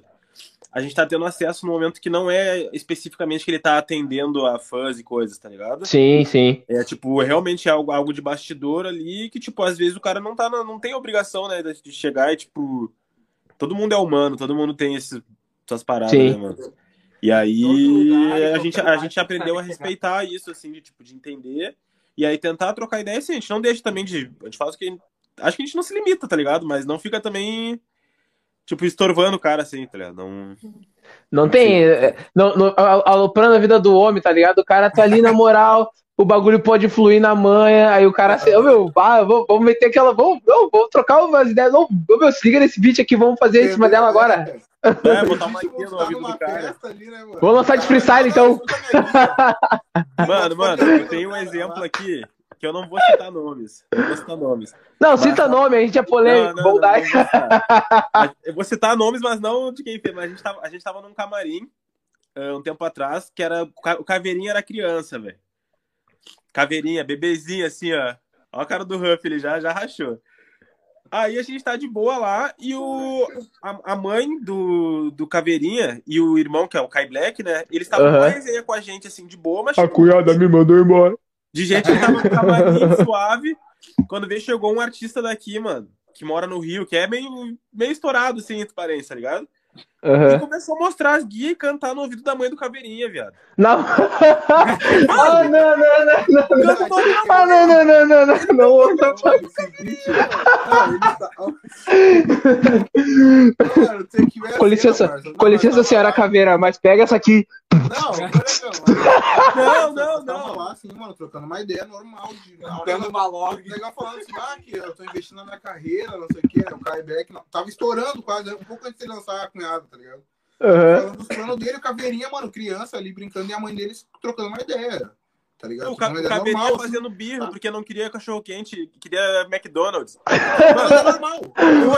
a gente tá tendo acesso no momento que não é especificamente que ele tá atendendo a fãs e coisas, tá ligado? Sim, sim. É tipo, realmente é algo, algo de bastidor ali que, tipo, às vezes o cara não tá, na- não tem obrigação, né, de de chegar e, tipo, todo mundo é humano, todo mundo tem esses, essas paradas, Sim. né, mano? E aí lugar, a gente, a gente aprendeu a respeitar isso, assim, de, tipo, de entender e aí tentar trocar ideia, assim, a gente não deixa também de, a gente faz o que, acho que a gente não se limita, tá ligado? Mas não fica também, tipo, estorvando o cara, assim, tá ligado? Não... Não tem. é, Não, aloprando a vida do homem, tá ligado? O cara tá ali na moral, o bagulho pode fluir na manha, aí o cara assim, ô meu, vamos, vamos meter aquela. Vamos, não, vamos trocar umas ideias. Não, ô meu, se liga nesse beat aqui, vamos fazer em cima dela agora. É, botar uma A gente guia no ouvido numa do cara. festa ali, né, mano? Vou lançar de freestyle, então. Mano, mano, eu tenho um exemplo aqui que eu não vou citar nomes. Não vou citar nomes. Não, cita nome, a gente é polêmico, Não, não, não, não. Eu vou citar nomes, mas não de quem fez. Mas a gente tava, a gente tava num camarim ah, um tempo atrás, que era. O Caveirinha era criança, velho. Caveirinha, bebezinho, assim, ó. Ó a cara do Huff, ele já, já rachou. Aí a gente tá de boa lá e o, a, a mãe do, do Caveirinha e o irmão, que é o Kai Black, né? Eles estavam Aham. com a resenha com a gente, assim, de boa, mas. A tipo, cunhada me mandou embora. de gente que tava suave. Quando veio, chegou um artista daqui, mano, que mora no Rio, que é meio, meio estourado, assim, entre parentes, tá ligado? E Aham. começou a mostrar as guias e cantar no ouvido da mãe do Caveirinha, viado. Não. ah, não, não, não, não. Ouvido da Ah, não, não, não, não, não, não, não. Esse beat, mano, ele tá- a Com licença, com licença, Não, senhora Caveira, mas pega essa aqui. Não, Não, não. não, Tava não. lá, assim, mano, trocando uma ideia normal. De, Dando uma log. legal falando assim, ah, que eu tô investindo na minha carreira, não sei o que, o Kai Beck não. Tava estourando quase, um pouco antes de lançar a cunhada, tá ligado? Aham. Falando dos planos dele, o Caveirinha, mano, criança ali brincando e a mãe deles trocando uma ideia. Tá ligado? O, ca o Caveirinha normal, assim. fazendo birra porque não queria cachorro-quente, queria McDonald's. Mas é normal.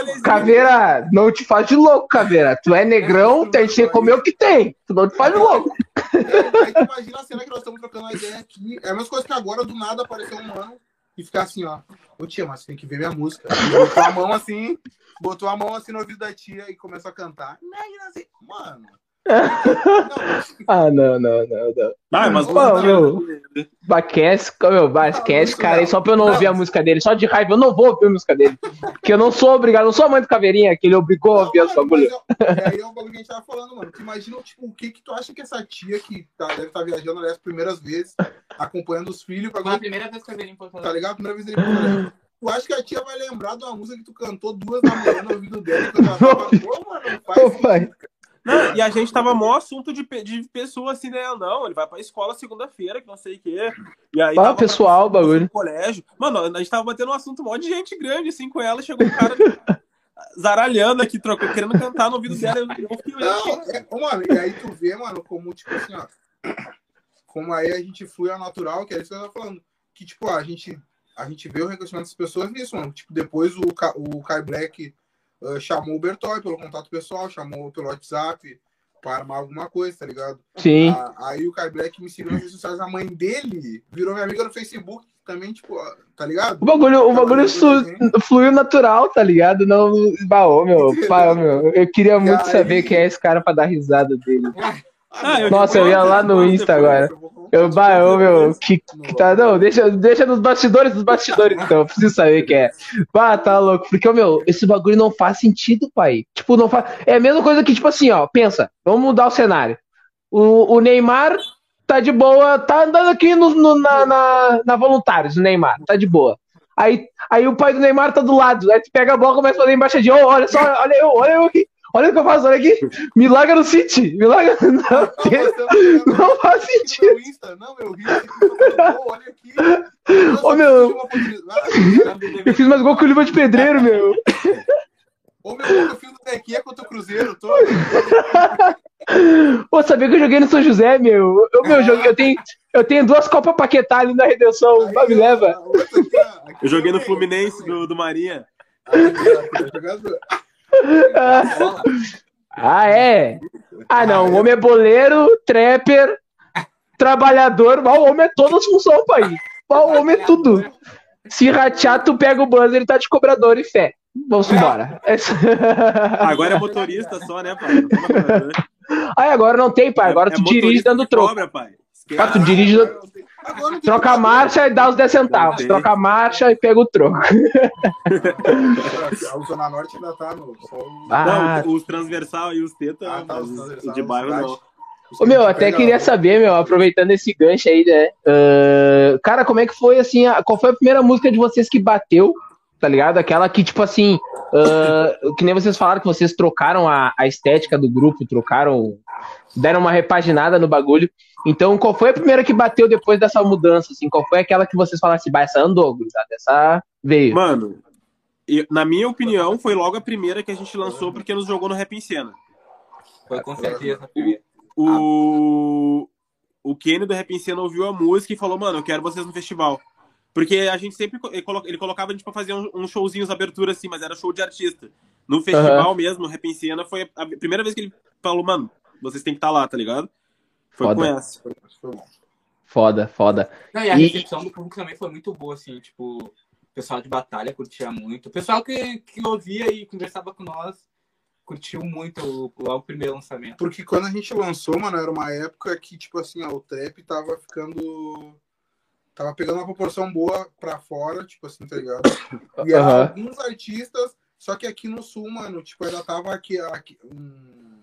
Assim, Caveira, não te faz de louco, Caveira. Tu é negrão, tem que comer o que tem. Tu não te faz de louco. É, aí tu imagina a cena que nós estamos trocando uma ideia aqui. É a mesma coisa que agora, do nada, apareceu um mano e ficar assim, ó. Ô tia, mas tem que ver minha música. E botou a mão assim, botou a mão assim no ouvido da tia e começou a cantar. Assim, mano. Não, Ah, não, não, não, não. Ah, mas Pô, meu. Basquete, meu, basquete, cara, aí só pra eu não ouvir a música dele, só de raiva, eu não vou ouvir a música dele. Porque eu não sou obrigado, eu não sou a mãe do Caveirinha, que ele obrigou a ouvir Não, bagulho. mas é- Aí é o bagulho que a gente tava falando, mano. Tu imagina, tipo, o que que tu acha que essa tia que tá, deve estar viajando ali as primeiras vezes, acompanhando os filhos, Foi a primeira vez que eu vi ele em Porto tá ligado? Primeira vez ele falou, Tu acha que a tia vai lembrar de uma música que tu cantou duas da manhã no ouvido tava... Pô, mano, não faz Ô, isso. Não, e a gente tava mó assunto de, de pessoa assim, né? Não, ele vai pra escola segunda-feira, que não sei o quê. E aí Ah, pessoal, pra- bagulho. no colégio. Mano, a gente tava batendo um assunto mó de gente grande, assim, com ela. Chegou um cara zaralhando aqui, trocou, querendo cantar no ouvido dela. Eu, eu fiquei olhando. Não, é, mano, e aí tu vê, mano, como, tipo assim, ó. Como aí a gente flui ao natural, que é isso que eu tava falando. Que, tipo, a gente, a gente vê o reconhecimento das pessoas nisso, mano. Tipo, depois o, o Kai Black ah, chamou o Bertoy pelo contato pessoal, chamou pelo WhatsApp pra armar alguma coisa, tá ligado? Sim. Ah, aí o Kai Black me seguiu nas redes sociais, a mãe dele virou minha amiga no Facebook também, tipo, ó, tá ligado? O bagulho, o bagulho su- fluiu natural, tá ligado? Não, baú, meu, baú, meu. Eu queria muito aí- saber quem é esse cara pra dar risada dele. Ah, eu- Nossa, eu ia lá no Insta agora. Eu, baú, meu, que, que tá, não, deixa, deixa nos bastidores dos bastidores, então, eu preciso saber quem é. Bah, tá louco, porque, meu, esse bagulho não faz sentido, pai. Tipo, não faz. É a mesma coisa que, tipo assim, ó, pensa, vamos mudar o cenário. O, o Neymar tá de boa, tá andando aqui no, no- na, na, na Voluntários, o Neymar, tá de boa. Aí, aí o pai do Neymar tá do lado, aí tu pega a bola começa a fazer embaixadinha, Ô, olha só, olha eu, olha eu aqui, olha o que eu faço, olha aqui, me larga no City, me larga, não, tem- não faz sentido. Meu Insta, não, meu Rio, olha aqui. Ô, meu. Eu fiz mais gol que o Lima de Pedreiro, meu. Ô, meu, eu fiz do Tequia contra o Cruzeiro. Tô... Pô, sabia que eu joguei no São José, meu? Eu, meu, joguei, eu, tenho, eu tenho duas Copas Paquetá ali na Redenção. Vai, me leva. Eu joguei no Fluminense do, do Marinha. Ah, é? Ah, não. O homem é boleiro, trapper, trabalhador. Mas o homem é todas as funções, pai. Mas O homem é tudo. Se ratear, tu pega o buzzer, ele tá de cobrador e fé. Vamos embora. Agora é motorista só, né, pai? Aí agora não tem, pai. Agora É- é tu dirige motorista dando troco. Cobra, pai. Ah, tu dirige, troca a marcha e dá os 10 centavos. Troca a marcha e pega o troco. A Zona Norte ainda tá no. Ah, Não, os transversal e os teta, Ah, tá, os os de bairro não. Ô, meu, até queria saber, meu, aproveitando esse gancho aí, né? ah, cara, como é que foi, assim, a- qual foi a primeira música de vocês que bateu, tá ligado? Aquela que, tipo assim, Uh, que nem vocês falaram que vocês trocaram a, a estética do grupo, trocaram, deram uma repaginada no bagulho. Então, qual foi a primeira que bateu depois dessa mudança? Assim, qual foi aquela que vocês falaram assim, bah, essa andou, gurizada, essa veio? Mano, eu- na minha opinião, foi logo a primeira que a gente lançou porque nos jogou no Rap em Cena. Foi com certeza. O, o Kenny do Rap em Cena ouviu a música e falou, mano, eu quero vocês no festival. Porque a gente sempre. Ele colo- ele colocava a gente pra fazer um- uns showzinhos abertura assim, mas era show de artista. No festival mesmo, Rap em Cena, foi a primeira vez que ele falou, mano, vocês têm que estar lá, tá ligado? Foi Foda. com essa. Foi, foi bom. Foda, foda. Não, e a E- recepção do público também foi muito boa, assim, tipo, o pessoal de batalha curtia muito. O pessoal que, que ouvia e conversava com nós curtiu muito o, o, o primeiro lançamento. Porque quando a gente lançou, mano, era uma época que, tipo assim, ó, o trap tava ficando. Tava pegando uma proporção boa pra fora, tipo assim, tá ligado? E Aham. alguns artistas, só que aqui no sul, mano, tipo, ainda tava aqui. aqui um...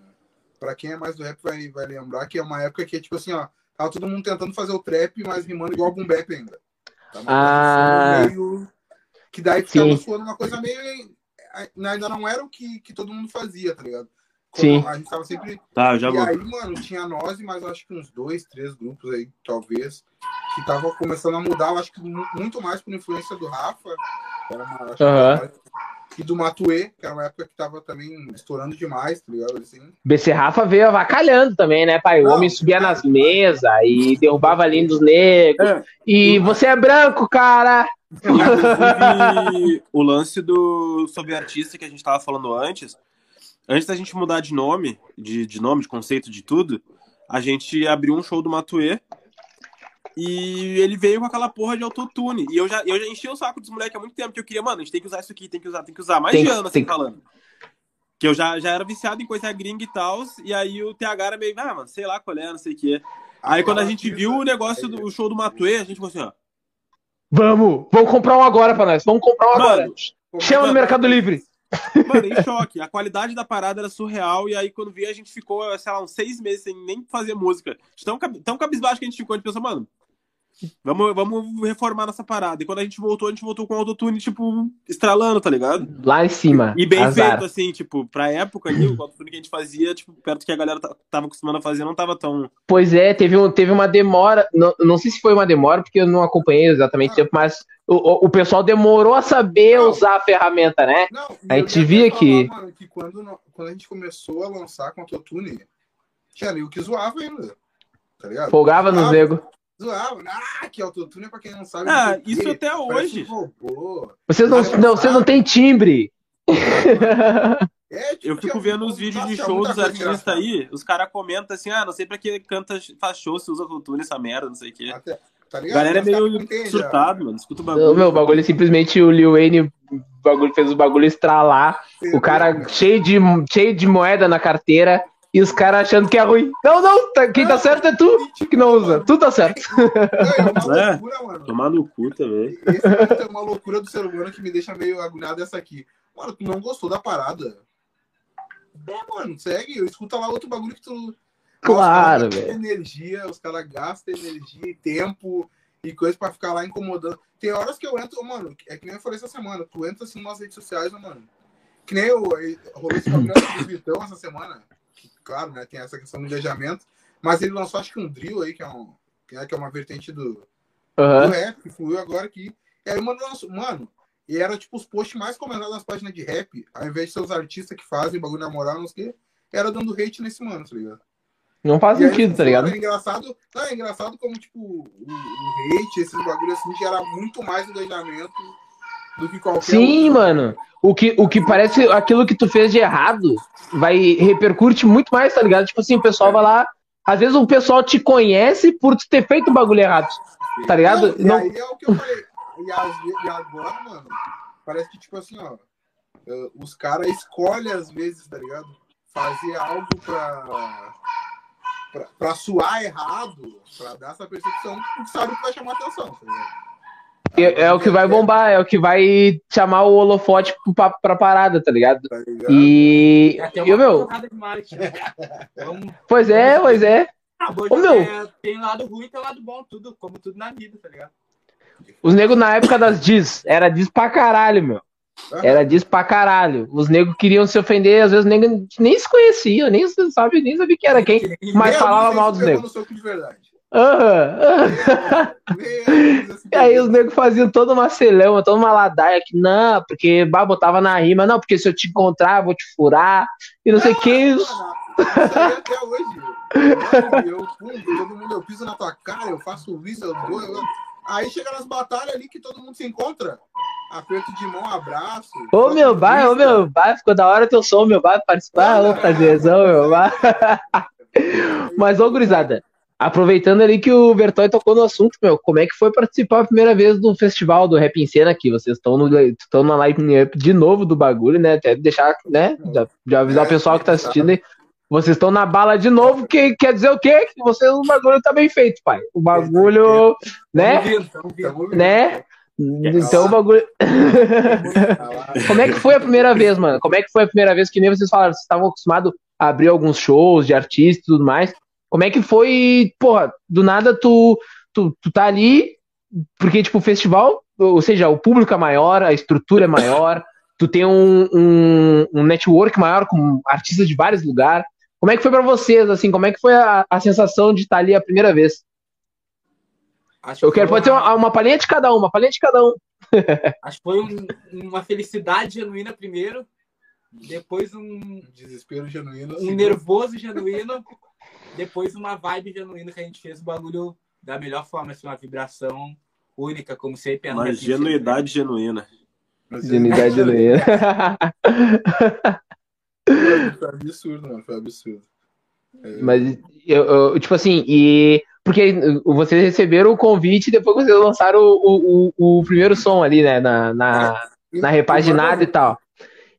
Pra quem é mais do rap vai, vai lembrar que é uma época que, tipo assim, ó, tava todo mundo tentando fazer o trap, mas rimando igual boom bap ainda. Tava Ah. meio... Que daí ficava Sim. suando uma coisa meio. Ainda não era o que, que todo mundo fazia, tá ligado? Sim. A gente tava sempre Tá, eu já e vou. aí, mano, tinha nós e mais acho que uns dois, três grupos aí, talvez, que tava começando a mudar, eu acho que mu- muito mais por influência do Rafa, que era uma, acho que Aham. era- e do Matuê, que era uma época que tava também estourando demais, tá ligado? Assim. BC Rafa veio avacalhando também, né, pai? O Não, homem subia nas mesas e derrubava a linha dos negros. É. E você é branco, cara! Inclusive, o lance do sobre artista que a gente tava falando antes, antes da gente mudar de nome, de, de nome, de conceito, de tudo, a gente abriu um show do Matuê e ele veio com aquela porra de autotune. E eu já, eu já enchi o saco dos moleques há muito tempo, que eu queria, mano, a gente tem que usar isso aqui, tem que usar, tem que usar. Mais Tem de ano, assim, tem falando. Que eu já, já era viciado em coisa gringa e tal, e aí o TH era meio, ah, mano, sei lá qual é, não sei o quê. Aí quando a gente viu o negócio do o show do Matuê, a gente ficou assim, ó. Vamos, vamos comprar um agora pra nós. Vamos comprar um agora. Mano, Chama no Mercado Livre. Mano, em choque. A qualidade da parada era surreal. E aí, quando vi, a gente ficou, sei lá, uns seis meses sem nem fazer música. Tão, tão cabisbaixo que a gente ficou. A gente pensou, mano, vamos, vamos reformar nossa parada. E quando a gente voltou, a gente voltou com o autotune, tipo, estralando, tá ligado? Lá em cima. E bem azar. feito, assim, tipo, pra época ali, o autotune que a gente fazia, tipo, perto que a galera ta- tava acostumando a fazer, não tava tão. Pois é, teve, um, teve uma demora. Não, não sei se foi uma demora, porque eu não acompanhei exatamente o tempo, mas o, o, o pessoal demorou a saber Não. usar a ferramenta, né? Não, A gente via ia que- falar, mano, que quando, quando a gente começou a lançar com autotune, tinha nego que zoava ainda, tá ligado? Folgava nos Zoava, negros. Zoava, ah, que autotune é pra quem não sabe. Ah, o isso quê, até parece hoje. um. Vocês não, não, vocês não têm timbre. É, tipo, Eu fico vendo os vídeos de show dos artistas aí, os caras comentam assim, ah, não sei pra que canta, faz show se usa autotune essa merda, não sei o quê. Até- tá ligado? galera é meio não entendem, surtado, mano. Escuta o O bagulho. meu bagulho é simplesmente o Lil Wayne o bagulho, fez o bagulho estralar. O cara cheio de, cheio de moeda na carteira e os caras achando que é ruim. Não, não, tá- quem tá certo é tu que não usa. Tu tá certo. É uma É. loucura, mano. Tomar no cu também. Esse é uma loucura do ser humano que me deixa meio agulhado essa aqui. Mano, tu não gostou da parada? É, mano, segue. Escuta lá outro bagulho que tu. Claro, velho. energia, os caras gastam energia e tempo e coisa pra ficar lá incomodando. Tem horas que eu entro, mano, é que nem eu falei essa semana, tu entra assim nas redes sociais, né, mano. Que nem eu, aí, rolou esse bagulho do Vitão essa semana. Que, claro, né, tem essa questão do engajamento. Mas ele lançou acho que um drill aí, que é, um, que é que é uma vertente do, do Aham. rap, que fluiu agora aqui. E aí, mano, lançou- mano, e era tipo os posts mais comentados nas páginas de rap, ao invés de ser os artistas que fazem bagulho na moral, não sei o quê, era dando hate nesse mano, tá ligado? Não faz E aí, sentido, tá ligado? É engraçado, não, é engraçado como, tipo, o, o hate, esses bagulhos assim, gera muito mais engajamento do que qualquer Sim, outro. mano. O que, o que parece aquilo que tu fez de errado vai repercute muito mais, tá ligado? Tipo assim, o pessoal vai lá. Às vezes o pessoal te conhece por tu ter feito o bagulho errado. Tá ligado? Não, e Não- aí é o que eu falei. E, e agora, mano, parece que, tipo assim, ó, os caras escolhem às vezes, tá ligado? Fazer algo pra, pra, pra suar errado, pra dar essa percepção, sabe que vai chamar atenção, tá ligado? É, é o que vai bombar, é o que vai chamar o holofote pra, pra parada, tá ligado? Tá ligado? E. É eu, uma meu, porrada de marketing. Vamos- pois é, pois é. Ah, Ô, meu. é, tem lado ruim e tem lado bom, tudo, como tudo na vida, tá ligado? Os negros na época das diz, era diz pra caralho, meu. Era disso pra caralho. Os negros queriam se ofender, às vezes os negros nem se conheciam, nem sabe, nem sabia quem era quem, mas falava mal dos negros. Aham, E aí os negros faziam toda uma celeuma, toda uma ladaia que não, porque bah, botava na rima, não, porque se eu te encontrar, eu vou te furar, e não sei o que. Mano, Isso aí até hoje. Eu, pum, todo mundo, eu piso na tua cara, eu faço isso, eu dou. eu- Aí chega nas batalhas ali que todo mundo se encontra. Aperto de mão, abraço. Ô meu bai, ô meu bai, ficou da hora teu som, meu bai, participar, ô prazerzão, meu bai. Mas, ô gurizada, aproveitando ali que o Bertoy tocou no assunto, meu, como é que foi participar a primeira vez do festival do Rap em Cena aqui? Vocês estão no, estão na line up de novo do bagulho, né? Até deixar, né? Já, já avisar o pessoal que tá assistindo aí. Vocês estão na bala de novo, que quer dizer o quê? Que vocês, o bagulho tá bem feito, pai. O bagulho, né? Né? Então o bagulho. Como é que foi a primeira vez, mano? Como é que foi a primeira vez que nem vocês falaram? Vocês estavam acostumados a abrir alguns shows de artistas e tudo mais. Como é que foi, porra, do nada tu, tu, tu tá ali, porque, tipo, o festival, ou seja, o público é maior, a estrutura é maior, tu tem um, um, um network maior com artistas de vários lugares. Como é que foi pra vocês, assim, como é que foi a, a sensação de estar ali a primeira vez? Acho Eu que quero, foi pode ser uma, uma palhinha de cada um, uma palhinha de cada um. Acho que foi um- uma felicidade genuína primeiro, depois um, Desespero genuíno. um segundo. nervoso genuíno, depois uma vibe genuína que a gente fez o bagulho da melhor forma, assim, uma vibração única, como sempre. é Uma Cena. genuidade genuína. Mas Dignidade genuína. Foi absurdo, mano. Foi absurdo. É, Mas, eu, eu, tipo assim, e. Porque vocês receberam o convite e depois vocês lançaram o, o, o primeiro som ali, né? Na, na, na repaginada e tal.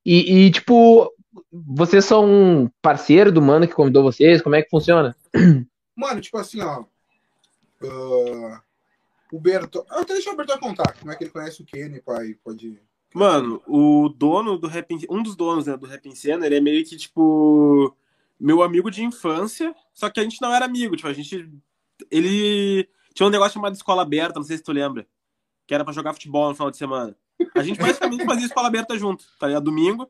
E, e, tipo, vocês são parceiro do mano que convidou vocês? Como é que funciona? Mano, tipo assim, ó. ah, o Berto. Ah, até deixa o Berto contar como é que ele conhece o Kenny, pai. Pode. Mano, o dono do Rap um dos donos né, do Rap em Cena, ele é meio que, tipo, meu amigo de infância, só que a gente não era amigo, tipo, a gente, ele tinha um negócio chamado Escola Aberta, não sei se tu lembra, que era pra jogar futebol no final de semana. A gente basicamente fazia Escola Aberta junto, tá ligado? Domingo,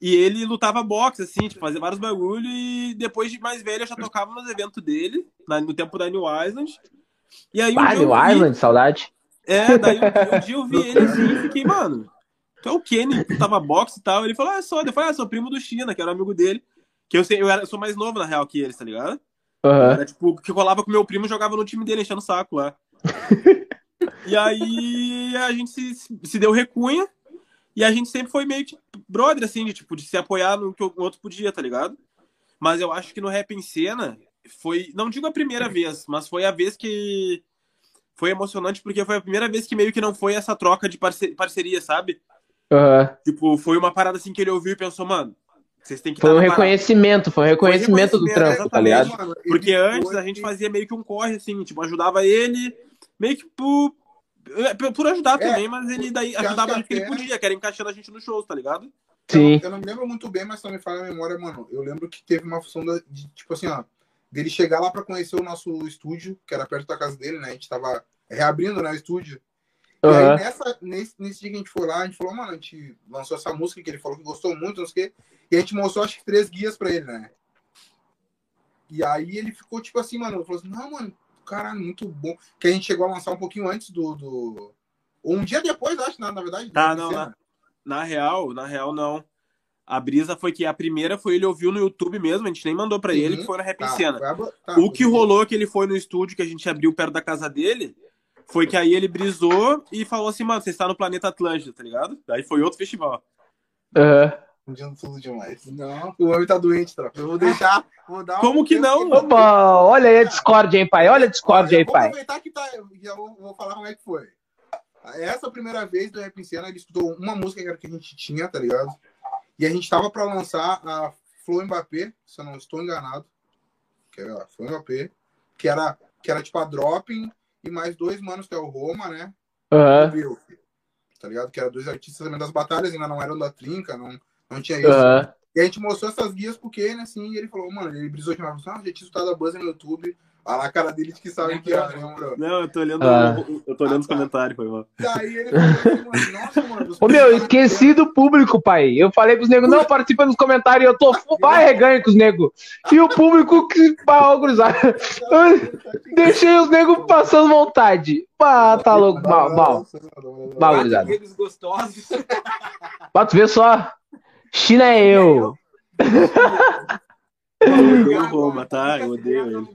e ele lutava boxe, assim, tipo, fazia vários bagulho, e depois de mais velho eu já tocava nos eventos dele, no tempo da New Island, e aí um Ah, New vi- Island, saudade. é, daí um, um dia eu vi ele assim e fiquei, mano, tu é o Kenny, tu tava boxe e tal. Ele falou, ah, é só. Eu falei, ah, sou primo do China, que era amigo dele. Que eu, sei, eu, era, eu sou mais novo, na real, que eles, tá ligado? Aham. Era tipo, que colava com meu primo e jogava no time dele, enchendo o saco lá. e aí a gente se, se deu recunha e a gente sempre foi meio que brother, assim, de, tipo, de se apoiar no que o outro podia, tá ligado? Mas eu acho que no Rap em Cena foi, não digo a primeira vez, mas foi a vez que foi emocionante porque foi a primeira vez que meio que não foi essa troca de parce- parceria, sabe? Aham. Tipo, foi uma parada assim que ele ouviu e pensou, mano, vocês têm que Foi um estar na parada. reconhecimento, foi um reconhecimento do reconhecimento, trampo, tá ligado? Mano, Porque antes foi- a gente fazia meio que um corre, assim, tipo, ajudava ele, meio que por, por ajudar É, também, mas ele daí eu ajudava que a gente que ele podia, que era encaixando a gente nos shows, tá ligado? Sim. Eu não me lembro muito bem, mas só me fala a memória, mano. Eu lembro que teve uma função da- de, tipo assim, ó, dele chegar lá pra conhecer o nosso estúdio, que era perto da casa dele, né? A gente tava reabrindo, né, o estúdio. E aí, nessa, nesse, nesse dia que a gente foi lá, a gente falou, mano, a gente lançou essa música que ele falou que gostou muito, não sei o quê. E a gente mostrou, acho que, três guias pra ele, né? E aí ele ficou, tipo assim, mano, ele falou assim, não, mano, caralho, muito bom. Que a gente chegou a lançar um pouquinho antes do... do... Ou um dia depois, acho, na, na verdade. Tá, não, cena. Na real, na real, não. A brisa foi que a primeira foi ele ouviu no YouTube mesmo, a gente nem mandou pra Uhum. ele, que foi na Rap Tá, Cena. tá, O que rolou que ele foi no estúdio que a gente abriu perto da casa dele foi que aí ele brisou e falou assim, mano, você está no planeta Atlântida, tá ligado? Daí foi outro festival. Aham. Confundindo tudo demais. Não, o homem tá doente, tropa. Eu vou deixar. Vou dar um Como que não? Opa, olha aí a Discord, hein, pai? Olha a Discord aí, Vou pai. aproveitar que tá. Já vou, vou falar como é que foi. Essa primeira vez do Rap em Cena, ele escutou uma música que era que a gente tinha, tá ligado? E a gente tava pra lançar a Flow Mbappé, se eu não estou enganado. Que era a Flow Mbappé. Que era, que era tipo a Dropping e mais dois manos, que é o Roma, né? E o. Bill, Tá ligado? Que eram dois artistas também das batalhas, ainda não eram da trinca, não, não tinha isso. Aham. E a gente mostrou essas guias pro Ken, assim, ele falou, mano, ele brisou de novo, assim, ah, já tinha escutado a Buzz no YouTube, Olha lá a cara dele de que sabe que é, lembrou? Não, eu tô olhando, Ah. eu tô olhando Ah, os tá. comentários, foi mal. Daí ele falou assim, mano, nossa, mano. Ô meu, esqueci do público, pai. Eu falei pros negros, não, participa nos comentários, eu tô vai reganho com os negros. E o público que pau, cruzado. Deixei os negros passando vontade. Pá, tá louco, mal, mal. Mal, gurizada. gostosos. Tu ver só. China é eu. Eu odeio o Roma, tá? Eu odeio ele.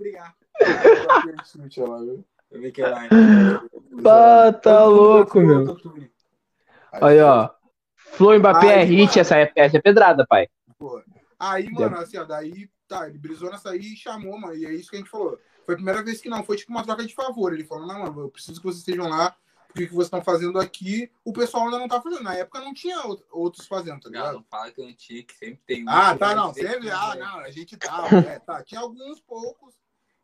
Pá, tá louco, meu. Aí, ó. Flo Mbappé é hit, essa é, essa é pedrada, pai. Pô. Aí, mano, assim, ó, daí, tá, ele brisou nessa aí e chamou, mano, e é isso que a gente falou. Foi a primeira vez que não, foi tipo uma troca de favor. Ele falou, não, mano, eu preciso que vocês estejam lá, porque o que vocês estão fazendo aqui, o pessoal ainda não tá fazendo. Na época não tinha out- outros fazendo, tá Não, ligado? não fala que não tinha, que sempre tem um. Ah, que tá, não, sempre, que ah, é. não, a gente tava, é, tá, tinha alguns poucos,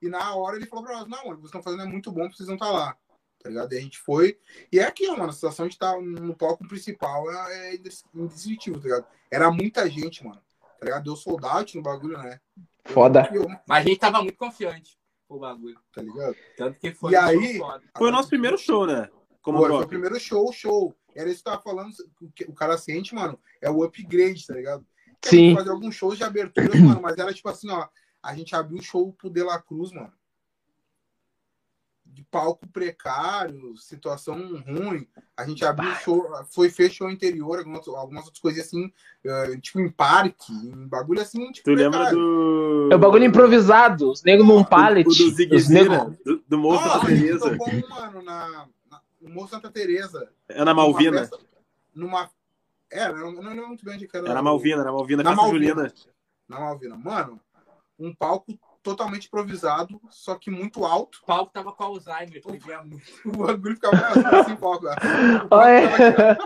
e na hora ele falou pra nós, não, mano, o que vocês estão fazendo é muito bom, precisam estar lá, tá ligado? E a gente foi, e é aquilo, mano, a situação de estar no palco principal é, é indes- indescritível, tá ligado? Era muita gente, mano, tá ligado? Deu sold out no bagulho, né? Foda. eu- Mas a gente tava muito confiante o bagulho. Tá ligado? Tanto que foi. E aí- foda. Foi o nosso primeiro show, né? Como Foi, foi o primeiro show, show. Era isso que eu tava falando, o que o cara sente, mano, é o upgrade, tá ligado? Que a gente Sim. Fazer alguns shows de abertura, mano, mas era tipo assim, ó, a gente abriu o show pro De La Cruz, mano. De palco precário, situação ruim. A gente abriu o show, foi fez show interior, algumas, algumas outras coisas assim, eh, tipo em parque, em bagulho assim, tipo Tu lembra precário. do. É o bagulho improvisado. Os negros num pallet. o do negros. do, do Morro Ah, Santa a gente Teresa. tocou mano, na, Morro Santa Teresa. É na Malvina. Numa festa- Numa. Era, eu não lembro muito bem de que era. Era Malvina, era Malvina, Na Malvina. julina. Na Malvina. Mano, um palco totalmente improvisado, só que muito alto. O palco tava com Alzheimer, via muito. O bagulho ficava assim, assim, palco. O palco Olha.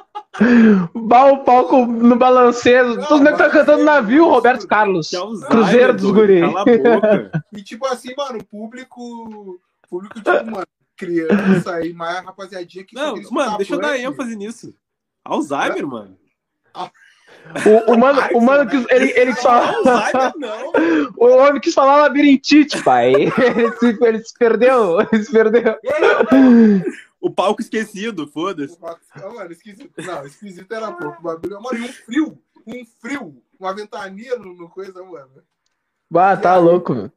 o palco no balanceiro. Não, Os negros tá cantando navio, Roberto Carlos. Cruzeiro dos guri. Cala a boca. E tipo assim, mano, o público. Público, tipo, mano, criança e mais rapaziadinha que Não, mano, deixa eu dar ênfase nisso. Alzheimer, mano. O, o mano, o mano que ele, ele só. Alzheimer não. O homem quis falar labirintite, pai. Ele se, ele se perdeu. Ele se perdeu. O palco esquecido, foda-se. Ah, mano, esquisito. Não, esquisito era pouco. O bagulho. Mano, e um frio. Um frio. Uma ventania no, no coisa, mano. Bah, tá louco, meu.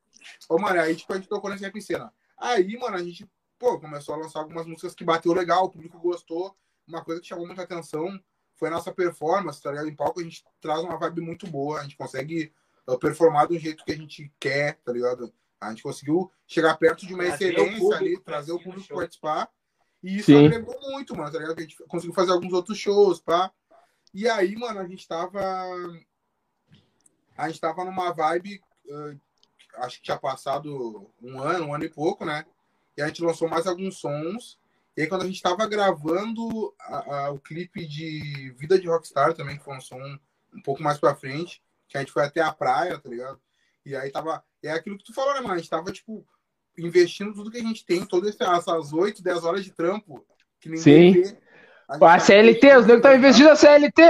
Ô, mano, aí tipo, a gente tocou em cena. Aí, mano, a gente, pô, começou a lançar algumas músicas que bateu legal, o público gostou. Uma coisa que chamou muita atenção foi a nossa performance, tá ligado? Em palco a gente traz uma vibe muito boa, a gente consegue uh, performar do jeito que a gente quer, tá ligado? A gente conseguiu chegar perto de uma Trazer excelência público ali, trazer o público show. participar. E isso Sim. agregou muito, mano, tá ligado? A gente conseguiu fazer alguns outros shows, pá. E aí, mano, a gente tava. A gente tava numa vibe. uh, acho que tinha passado um ano, um ano e pouco, né? E a gente lançou mais alguns sons. E aí, quando a gente tava gravando a- a- o clipe de Vida de Rockstar também, que foi um som um pouco mais pra frente, que a gente foi até a praia, tá ligado? E aí tava. É aquilo que tu falou, né, mano? A gente tava, tipo, investindo tudo que a gente tem, todas essas 8, 10 horas de trampo, que ninguém Sim. vê. A A CLT, os negros estão investindo na CLT.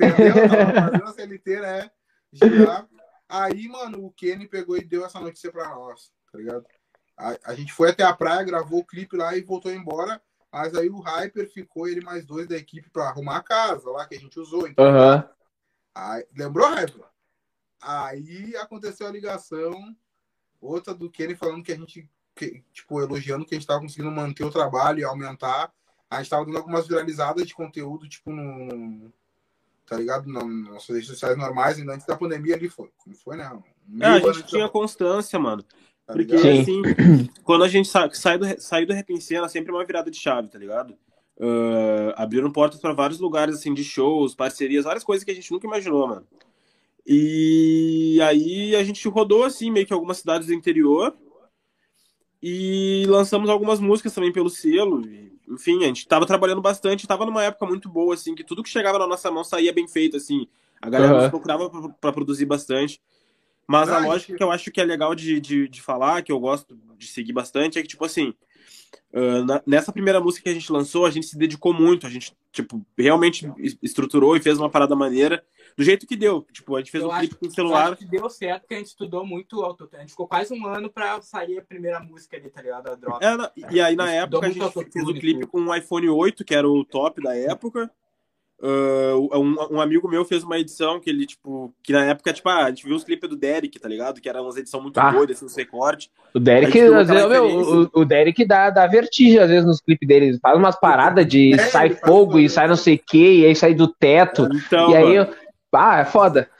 Entendeu? Tava fazendo a CLT, né? Girar. Aí, mano, o Kenny pegou e deu essa notícia pra nós, tá ligado? A, a gente foi até a praia, gravou o clipe lá e voltou embora. Mas aí o Hyper ficou, ele mais dois da equipe pra arrumar a casa lá que a gente usou. Então, Aham. aí, lembrou, Hyper? Aí aconteceu a ligação, outra do Kenny falando que a gente, que, tipo, elogiando que a gente tava conseguindo manter o trabalho e aumentar. A gente tava dando algumas viralizadas de conteúdo, tipo, no. Tá ligado? Na- Nas nossas redes sociais normais, ainda antes da pandemia ali foi. Como foi, né? Um É, a mil gente tinha da- constância, mano. Tá Porque, assim, quando a gente sa sai do, sai do em Cena, sempre é uma virada de chave, tá ligado? Ah, abriram portas pra vários lugares, assim, de shows, parcerias, várias coisas que a gente nunca imaginou, mano. E aí a gente rodou, assim, meio que algumas cidades do interior e lançamos algumas músicas também pelo selo. e, enfim, a gente tava trabalhando bastante, tava numa época muito boa, assim, que tudo que chegava na nossa mão saía bem feito, assim. A galera Aham. nos procurava pra produzir bastante. Mas a lógica que eu acho que é legal de, de, de falar, que eu gosto de seguir bastante, é que, tipo assim, Uh, na, nessa primeira música que a gente lançou, a gente se dedicou muito, a gente, tipo, realmente estruturou e fez uma parada maneira, do jeito que deu. Tipo, a gente fez Eu um clipe com o celular. Acho que deu certo, porque a gente estudou muito autotune. A gente ficou quase um ano pra sair a primeira música ali, tá ligado? A droga. É, na- e aí, na época, a gente fez o clipe com um iPhone 8, que era o top da época. Uh, um, um amigo meu fez uma edição que ele, tipo, que na época, tipo, ah, a gente viu os clipes do Derek, tá ligado? Que eram umas edições muito Ah. doidas, assim, uns recortes. O Derek, pegou às vezes, meu, o, o Derek dá, dá vertigem, às vezes, nos clipes dele. Ele faz umas paradas de É, sai fogo e sai não sei o que, e aí sai do teto. Então, e aí, mano, ah, é foda.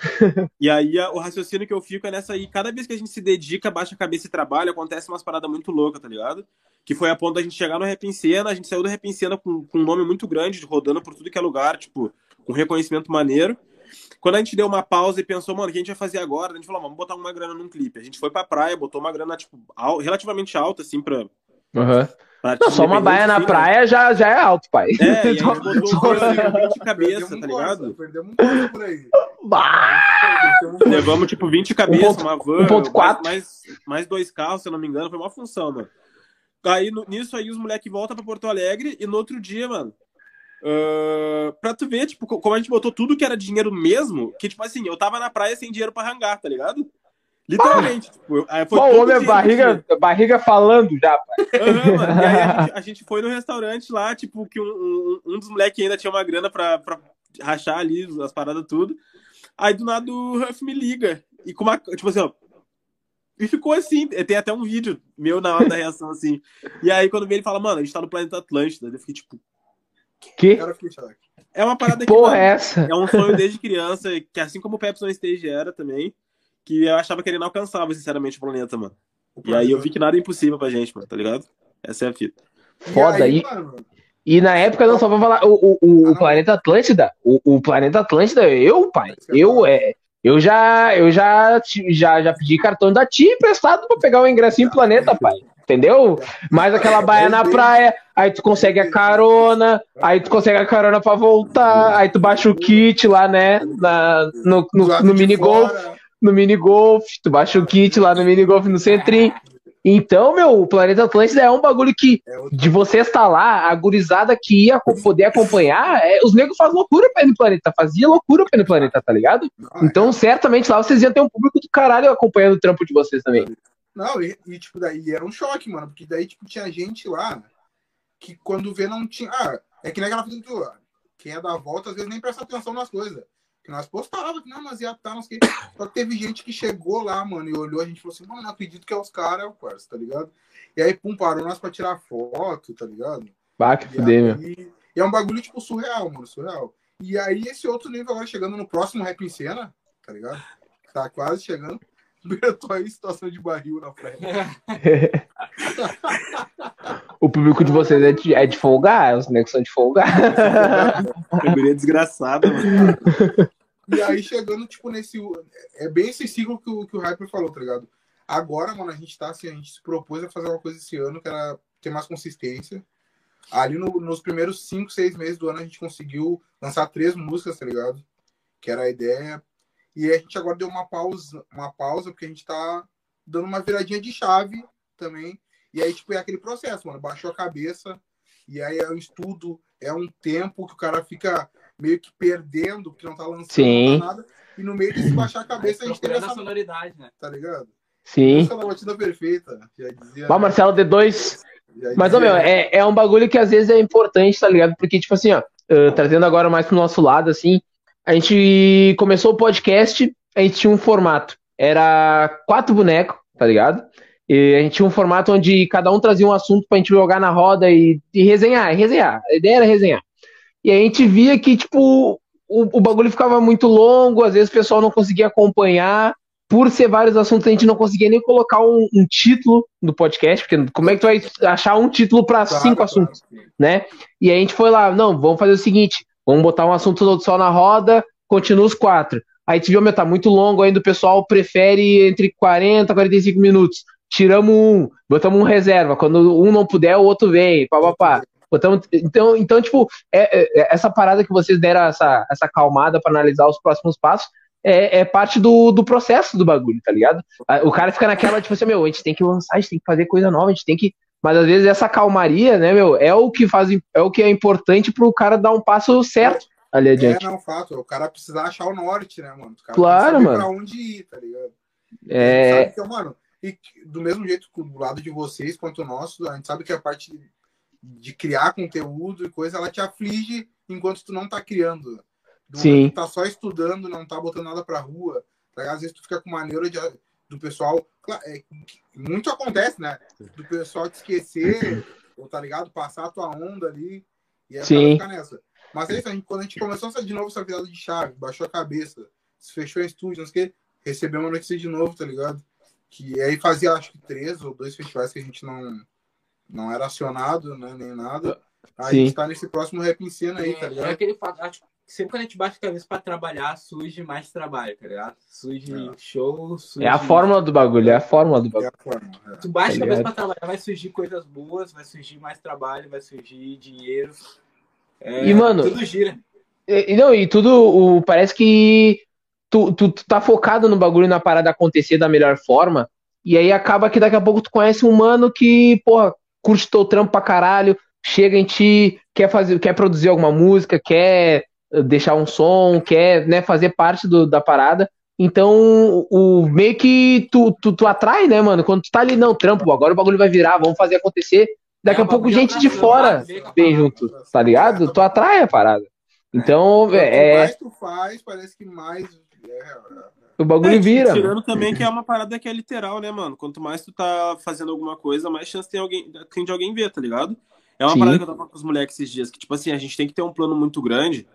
E aí o raciocínio que eu fico é nessa aí, cada vez que a gente se dedica, baixa a cabeça e trabalha, acontece umas paradas muito loucas, tá ligado? Que foi a ponto da gente chegar no Rap em Cena, a gente saiu do Rap em Cena com, com um nome muito grande, rodando por tudo que é lugar, tipo, com reconhecimento maneiro. Quando a gente deu uma pausa e pensou, mano, o que a gente vai fazer agora? A gente falou, vamos botar uma grana num clipe. A gente foi pra praia, botou uma grana, tipo, relativamente alta, assim, pra... Uhum. pra Não, só uma baia na né? praia já, já é alto, pai. É, e aí gente botou só- coisa de 20 cabeça, tá um Corsa, ligado? Perdemos um Corsa por aí. Um. Levamos, tipo, 20 cabeças, ponto- uma van, 1.4. mais, mais, mais dois carros, se eu não me engano, foi uma função, mano. Aí, no- nisso aí, os moleques voltam pra Porto Alegre e no outro dia, mano, ah, pra tu ver, tipo, co- como a gente botou tudo que era dinheiro mesmo, que, tipo assim, eu tava na praia sem dinheiro pra hangar, tá ligado? Literalmente, tipo, aí foi Pô, o todo homem é dinheiro que barriga, barriga falando já, pai. Aham, mano. E aí a gente, a gente foi no restaurante lá, tipo, que um, um, um dos moleques ainda tinha uma grana pra, pra rachar ali as paradas tudo. Aí do nada o Huff me liga. E com uma. Tipo assim, ó. E ficou assim. Tem até um vídeo meu na hora da reação, assim. E aí, quando veio, ele fala, mano, a gente tá no planeta Atlântida. Eu fiquei tipo. Que. É uma parada que. porra mano, é essa? é um sonho desde criança, que assim como o Pepsi on Stage era também, que eu achava que ele não alcançava, sinceramente, o planeta, mano. O E aí eu planeta- vi que nada é impossível pra gente, mano, tá ligado? Essa é a fita. Foda aí. E na época, não só pra falar, o, o, o, o planeta Atlântida, o, o planeta Atlântida, eu, pai, eu, é, eu já, eu já, já, já pedi cartão da TI emprestado pra pegar o ingresso em planeta, pai. Entendeu? Mais aquela baia na praia, aí tu consegue a carona, aí tu consegue a carona pra voltar, aí tu baixa o kit lá, né? Na, no, no, no minigolf, fora, no minigolf, tu baixa o kit lá no minigolf no centrinho. Então, meu, o Planeta Atlântida é um bagulho que é de você estar lá, a gurizada que ia poder acompanhar, é, os negros fazem loucura pra ir no planeta, fazia loucura pra ir no planeta, tá ligado? É- Então, certamente lá vocês iam ter um público do caralho acompanhando o trampo de vocês também. Não, e, e, tipo, daí era um choque, mano, porque daí, tipo, tinha gente lá que quando vê não tinha. Ah, é que nem aquela coisa do. Quem é da volta, às vezes nem presta atenção nas coisas. Que nós postávamos, que não, mas ia tá, não sei o quê. Só que teve gente que chegou lá, mano, e olhou, a gente falou assim, mano, não acredito que é os caras, parça, tá ligado? E aí, pum, parou nós pra tirar foto, tá ligado? Bah, que E, fuder, meu. e é um bagulho, tipo, surreal, mano, surreal. E aí, esse outro nível agora chegando no próximo Rap em Cena, tá ligado? Tá quase chegando. Eu tô aí em situação de barril na praia. O público de vocês é de, é de folgar, os negros são de folgar. Categoria desgraçada, mano. E aí, chegando, tipo, nesse. É bem esse ciclo que o, que o Hyper falou, tá ligado? Agora, mano, a gente tá assim, a gente se propôs a fazer uma coisa esse ano que era ter mais consistência. Ali no- nos primeiros 5, 6 meses do ano a gente conseguiu lançar três músicas, tá ligado? Que era a ideia. E a gente agora deu uma pausa, uma pausa, porque a gente tá dando uma viradinha de chave também. E aí, tipo, é aquele processo, mano. Baixou a cabeça, e aí é um estudo, é um tempo que o cara fica meio que perdendo, porque não tá lançando Sim. tá nada. E no meio desse baixar a cabeça, a gente teve essa. sonoridade, né? Tá ligado? Sim. Música da batida perfeita. Já dizia. Mas Marcelo D2, já Mas, dizia- meu, é, é um bagulho que às vezes é importante, tá ligado? Porque, tipo assim, ó, ah, trazendo agora mais pro nosso lado, assim, a gente começou o podcast, a gente tinha um formato. Era quatro bonecos, tá ligado? E a gente tinha um formato onde cada um trazia um assunto pra gente jogar na roda e, e resenhar, e resenhar. A ideia era resenhar. E a gente via que, tipo, o, o bagulho ficava muito longo, às vezes o pessoal não conseguia acompanhar. Por ser vários assuntos, a gente não conseguia nem colocar um, um título do podcast, porque como é que tu vai achar um título para Claro, cinco claro. assuntos, né? E a gente foi lá, não, vamos fazer o seguinte, vamos botar um assunto só na roda, continua os quatro. Aí a gente viu, meu, tá muito longo ainda, o pessoal prefere entre 40 e 45 minutos. Tiramos um, botamos um reserva. Quando um não puder, o outro vem, papapá. Botamos, então, então, tipo, é, é- é- essa parada que vocês deram essa, essa calmada para analisar os próximos passos é, é parte do, do processo do bagulho, tá ligado? O cara fica naquela, tipo assim, meu, a gente tem que lançar, a gente tem que fazer coisa nova, a gente tem que. Mas às vezes essa calmaria, né, meu, é o que faz, é o que é importante pro cara dar um passo certo ali adiante. É, não, fato. O cara precisa achar o norte, né, mano? O cara claro, mano. pra onde ir, tá ligado? É. Que, mano, e do mesmo jeito do lado de vocês quanto o nosso, a gente sabe que a parte de criar conteúdo e coisa, ela te aflige enquanto tu não tá criando. Do Sim. Tu tá só estudando, não tá botando nada pra rua. Tá? Às vezes tu fica com maneira de, do pessoal. É, muito acontece, né? Do pessoal te esquecer, ou tá ligado? Passar a tua onda ali. E aí Sim. ficar nessa. Mas é isso, a gente, quando a gente começou de novo essa virada de chave, baixou a cabeça, se fechou em estúdio, não sei o que, recebeu uma notícia de novo, tá ligado? Que aí fazia acho que três ou dois festivais que a gente não, não era acionado, né? Nem nada. Aí Sim. a gente tá nesse próximo rap em cena aí, tá É, é ligado? aquele fato, acho que sempre quando a gente bate a cabeça pra trabalhar, surge mais trabalho, tá ligado? Surge É. show, surge... É a fórmula do bagulho, é a fórmula do É bagulho. a forma. é. Tu bate Tá a cabeça ligado? pra trabalhar, vai surgir coisas boas, vai surgir mais trabalho, vai surgir dinheiro. É, E, mano, Tudo gira. E, e não, e tudo, o, parece que tu, tu, tu tá focado no bagulho na parada acontecer da melhor forma, e aí acaba que daqui a pouco tu conhece um mano que, porra, curte teu trampo pra caralho, chega em ti, quer fazer, quer produzir alguma música, quer eh, deixar um som, quer, né, fazer parte do, da parada. Então, o meio que tu, tu, tu atrai, né, mano? Quando tu tá ali, não, trampo, agora o bagulho vai virar, vamos fazer acontecer. Daqui É, a pouco gente de atrai, fora vem a vem junto, tá ligado? Tu atrai a parada. Então, Quanto é, mais tu faz, parece que mais. O bagulho É, vira. Tirando também que é uma parada que é literal, né, mano? Quanto mais tu tá fazendo alguma coisa, mais chance tem, alguém, tem de alguém ver, tá ligado? É uma Sim. parada que eu tava com os moleques esses dias, que, tipo assim, a gente tem que ter um plano muito grande,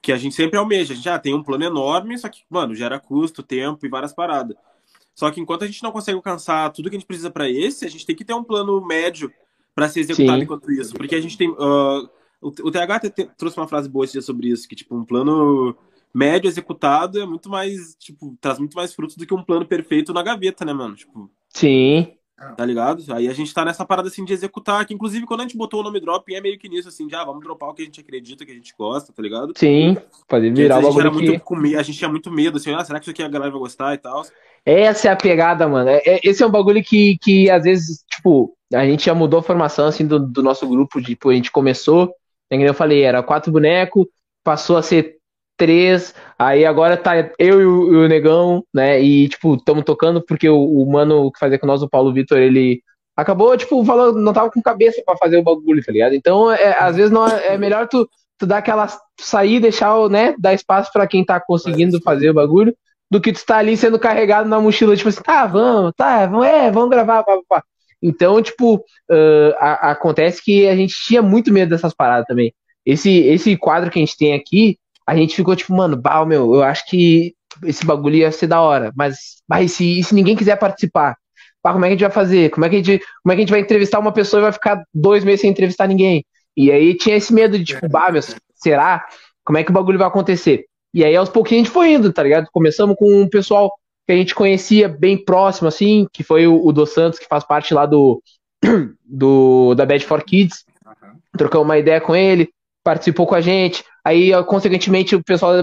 que a gente sempre almeja. A gente já tem um plano enorme, só que, mano, gera custo, tempo e várias paradas. Só que enquanto a gente não consegue alcançar tudo que a gente precisa pra esse, a gente tem que ter um plano médio pra ser executado Sim. enquanto isso. Porque a gente tem. ah, o, o TH trouxe uma frase boa esse dia sobre isso, que, tipo, um plano médio executado é muito mais, tipo, traz muito mais frutos do que um plano perfeito na gaveta, né, mano? Tipo, Sim. tá ligado? Aí a gente tá nessa parada assim de executar, que inclusive quando a gente botou o nome drop, é meio que nisso, assim, de ah, vamos dropar o que a gente acredita, que a gente gosta, tá ligado? Sim, fazer virar o antes a gente que... muito com medo, a gente tinha muito medo, assim, ah, será que isso aqui a galera vai gostar e tal? Essa é a pegada, mano. É- é- esse é um bagulho que, que às vezes, tipo, a gente já mudou a formação, assim, do, do nosso grupo, tipo, a gente começou, né, eu falei, era quatro bonecos, passou a ser três, aí agora tá eu e o, e o Negão, né, e, tipo, estamos tocando porque o, o mano que fazia com nós, o Paulo Vitor, ele acabou, tipo, falando, não tava com cabeça pra fazer o bagulho, tá ligado? Então, é, às vezes, não é, é melhor tu, tu dar aquela, sair, deixar, o, né, dar espaço pra quem tá conseguindo fazer o bagulho, do que tu tá ali sendo carregado na mochila, tipo assim, tá, vamos, tá, vamos, é, vamos gravar, pá, pá. Então, tipo, ah, a- acontece que a gente tinha muito medo dessas paradas também. Esse, esse quadro que a gente tem aqui, a gente ficou tipo, mano, bah, meu, eu acho que esse bagulho ia ser da hora, mas, bah, e se, e se ninguém quiser participar? Bah, como é que a gente vai fazer? Como é que a gente, como é que a gente vai entrevistar uma pessoa e vai ficar dois meses sem entrevistar ninguém? E aí tinha esse medo de, tipo, bah, meu, será? Como é que o bagulho vai acontecer? E aí, aos pouquinhos, a gente foi indo, tá ligado? Começamos com um pessoal que a gente conhecia bem próximo, assim, que foi o, o Dos Santos, que faz parte lá do, do da Bad for Kids. Trocamos uma ideia com ele, participou com a gente. Aí, consequentemente, o pessoal da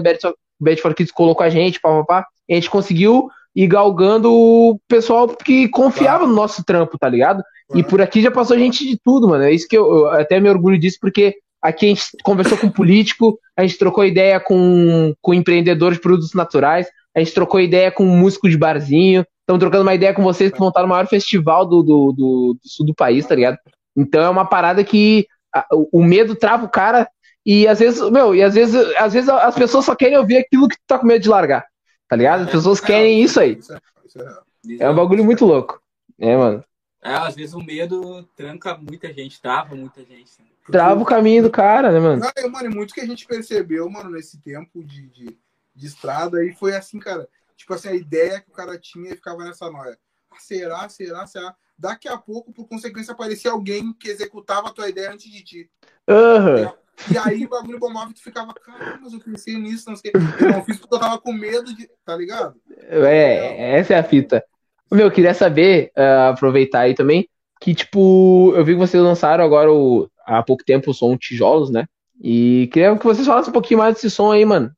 Bad for Kids colocou a gente, pá, pá, pá. E a gente conseguiu ir galgando o pessoal que confiava no nosso trampo, tá ligado? E por aqui já passou gente de tudo, mano. É isso que eu, eu até me orgulho disso, porque aqui a gente conversou com político, a gente trocou ideia com, com empreendedor de produtos naturais, a gente trocou ideia com músico de barzinho, estamos trocando uma ideia com vocês que montaram o maior festival do, do, do, do sul do país, tá ligado? Então é uma parada que a- o medo trava o cara e às vezes, meu, e às vezes, às vezes as pessoas só querem ouvir aquilo que tu tá com medo de largar, tá ligado? As pessoas querem isso aí. Isso é, isso é real. É um bagulho muito louco. É, mano. É, às vezes o medo tranca muita gente, trava muita gente. né? Trava o caminho do cara, né, mano? Cara, mano, e muito que a gente percebeu, mano, nesse tempo de, de, de estrada aí foi assim, cara. Tipo assim, a ideia que o cara tinha e ficava nessa noia. Ah, será, será, será? Daqui a pouco, por consequência, aparecia alguém que executava a tua ideia antes de ti. Aham. E aí o bagulho bombava e tu ficava, caramba, mas eu pensei nisso, não sei. Eu não fiz porque eu tava com medo de. Tá ligado? É, essa é a fita. Meu, eu queria saber, ah, aproveitar aí também, que, tipo, eu vi que vocês lançaram agora o, há pouco tempo o som Tijolos, né? E queria que vocês falassem um pouquinho mais desse som aí, mano.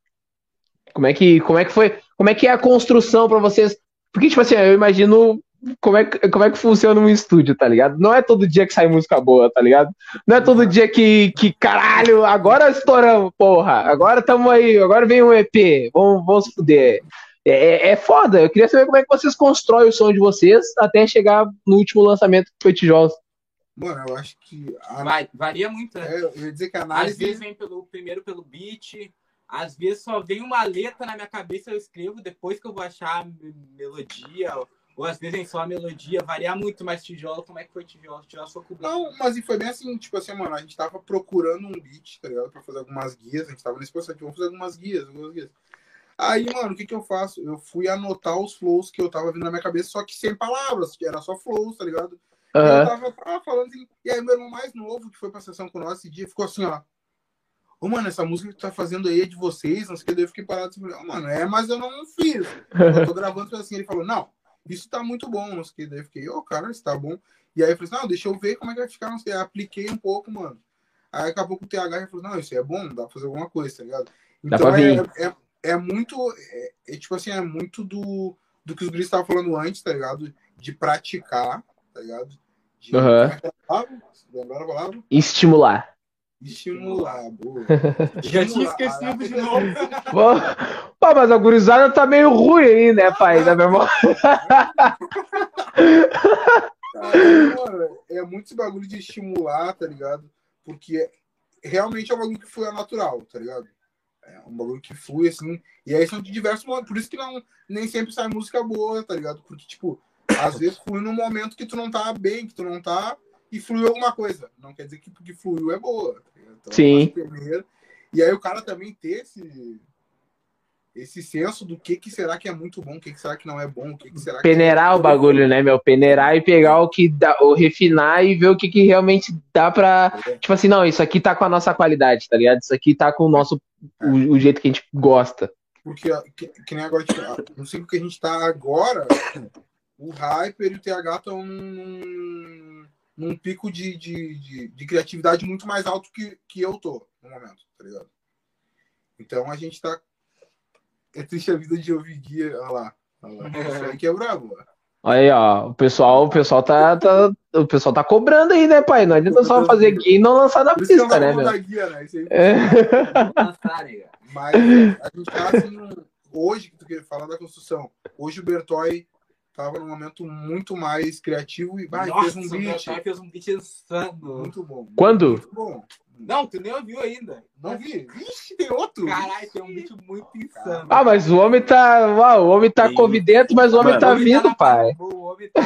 Como é que, como é que foi? Como é que é a construção pra vocês? Porque, tipo assim, eu imagino como é, que, como é que funciona um estúdio, tá ligado? Não é todo dia que sai música boa, tá ligado? Não é todo dia que, que caralho, agora estouramos, porra, agora tamo aí, agora vem um EP, vamos, vamos fuder. É, é, é foda, eu queria saber como é que vocês constroem o som de vocês até chegar no último lançamento que foi Tijolos. Mano, eu acho que. A... Vai, varia muito, né? É, eu ia dizer que a Às análise. vezes vem pelo, primeiro pelo beat, às vezes só vem uma letra na minha cabeça, eu escrevo depois que eu vou achar melodia, ou, ou às vezes vem só a melodia, varia muito, mas tijolo, como é que foi tijolo? Tijolo foi com Não, mas e foi bem assim, tipo assim, mano, a gente tava procurando um beat, tá ligado? Pra fazer algumas guias, a gente tava nesse processo, vamos fazer algumas guias, algumas guias. Aí, mano, o que que eu faço? Eu fui anotar os flows que eu tava vindo na minha cabeça, só que sem palavras, que era só flows, tá ligado? E eu tava ah, falando assim, e aí meu irmão mais novo, que foi pra sessão com nós esse dia, ficou assim, ó. Ô, mano, essa música que tu tá fazendo aí é de vocês, não sei o que, daí eu fiquei parado assim, falei, "Ô, mano, é, mas eu não fiz. Eu tô gravando assim, ele falou, não, isso tá muito bom, não sei o que, daí eu fiquei, ô, cara, isso tá bom. E aí eu falei assim, não, deixa eu ver como é que vai ficar, não sei, aí apliquei um pouco, mano. Aí daqui a pouco o TH já falou, não, isso é bom, dá pra fazer alguma coisa, tá ligado? Então é, é, é muito, é, é tipo assim, é muito do, do que os guris estavam falando antes, tá ligado? De praticar, tá ligado? De, palavra? Estimular. Estimular, boa. Já tinha esquecido de novo. Pô, mas a gurizada tá meio ruim aí, né, pai? Da memória. Cara, é muito esse bagulho de estimular, tá ligado? Porque realmente é um bagulho que flui natural, tá ligado? É um bagulho que flui, assim. E aí são de diversos momentos. Por isso que não, nem sempre sai música boa, tá ligado? Porque, tipo, às vezes flui num momento que tu não tá bem, que tu não tá, e fluiu alguma coisa. Não quer dizer que porque fluiu é boa. Tá? Então, Sim. primeiro. E aí o cara também ter esse. Esse senso do que, que será que é muito bom, o que, que será que não é bom, o que, que será que Peneirar o bagulho, né, meu? Peneirar e pegar o que dá, ou refinar e ver o que, que realmente dá pra. Tipo assim, não, isso aqui tá com a nossa qualidade, tá ligado? Isso aqui tá com o nosso. O, o jeito que a gente gosta. Porque, que, que nem agora, tipo, no ciclo que a gente tá agora, o Hyper e o TH estão num, num pico de, de, de, de criatividade muito mais alto que, que eu tô no momento, tá ligado? Então a gente tá. É triste a vida de ouvir guia. Olha lá. Olha lá. Isso aí que é brabo. aí, ó. O pessoal, o pessoal tá, tá- O pessoal tá cobrando aí, né, pai? Não adianta só fazer aqui e não lançar na é pista, uma né, meu? da guia, né? Isso aí. É. Vamos lançar, nega. Mas a gente tá assim, hoje, que tu quer falar da construção, hoje o Bertoy tava num momento muito mais criativo e bah, ele Nossa, fez um meu beat pai fez um beat insano. muito bom. Quando? Muito bom. Não, tu nem ouviu ainda. Não vi. Vixe, tem outro. Caralho, tem um beat muito insano. Ah, mas o homem tá. Uau, o homem tá covidento, mas o homem Mano, tá vindo, pai. O homem tá.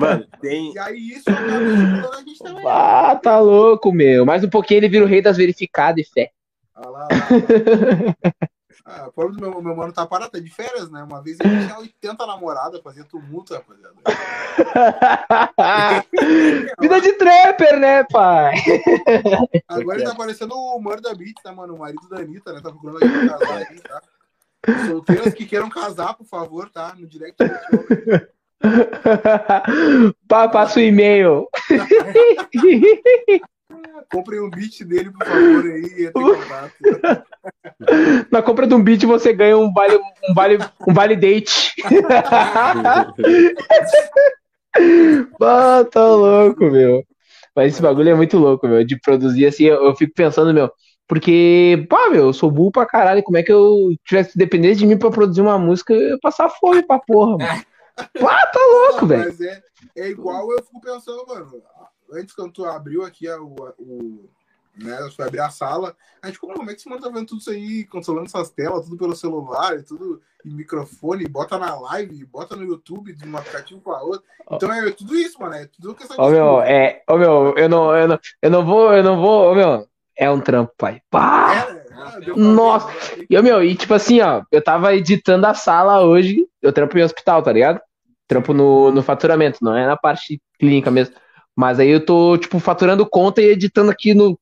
Mano, tem. E aí isso a gente também. Ah, tá louco, meu. Mais um pouquinho ele vira o rei das verificadas e fé. Ah, lá, lá. Ah, o pobre do meu, meu mano tá parado, tá de férias, né? Uma vez ele tinha 80 namoradas, fazia tumulto, rapaziada. Vida de trapper, né, pai? Agora ele tá parecendo o Murda Beat, tá, mano? O marido da Anitta, né? Tá procurando alguém pra casar aí, tá? Solteiras que queiram casar, por favor, tá? No direct. Pá, passa o e-mail. Comprem um beat dele, por favor, aí. Na compra de um beat você ganha um vale, um vale, um vale date. Ah, tá louco, meu. Mas esse bagulho é muito louco, meu. De produzir assim, eu, eu fico pensando, meu. Porque, pá, meu, eu sou burro pra caralho. Como é que eu tivesse dependesse de mim pra produzir uma música, eu ia passar fome pra porra, mano. Pá, tá louco, velho. É, é igual eu fico pensando, mano. Antes, quando tu abriu aqui a- o. o né, tu foi abrir a sala, a gente, como, é que esse mano tá vendo tudo isso aí, controlando essas telas, tudo pelo celular, e tudo em microfone, bota na live, bota no YouTube, de um aplicativo pra outro. Então é tudo isso, mano. É tudo questão Ô, meu, é. Ô, meu, eu não, eu não, eu não vou, eu não vou, ô, meu. É um trampo, pai. Pá! É, pra Nossa. E, meu, e tipo assim, ó, eu tava editando a sala hoje, eu trampo em hospital, tá ligado? Trampo no, no faturamento, não é na parte clínica mesmo. Mas aí eu tô, tipo, faturando conta e editando aqui no.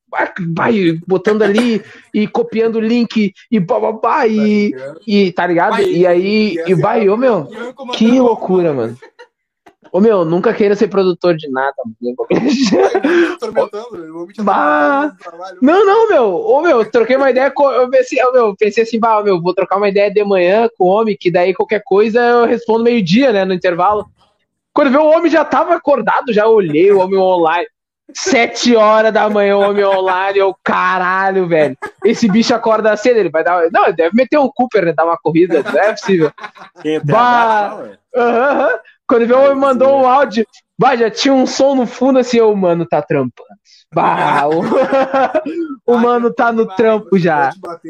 Vai, botando ali e copiando o link e bababá e, né? e tá ligado? Vai, E aí, e essa vai, ô meu, eu que loucura, mano. Ô meu, nunca queira ser produtor de nada. mano. tinha Bah. Não, não, meu. Ô, meu, eu troquei uma ideia com. Eu pensei, ô, meu, pensei assim, bah, meu, vou trocar uma ideia de manhã com o homem, que daí qualquer coisa eu respondo meio-dia, né, no intervalo. Quando veio o homem já tava acordado, já olhei o homem online. Sete horas da manhã, o homem online, eu, caralho, velho. Esse bicho acorda cedo, ele vai dar. Não, ele deve meter um Cooper, né? Dar uma corrida, não é possível. É Bah. Aham. Quando veio o homem mandou um áudio, bah, já tinha um som no fundo assim, ô, mano, tá trampando. Bah, o, o mano tá no trampo já. Chicote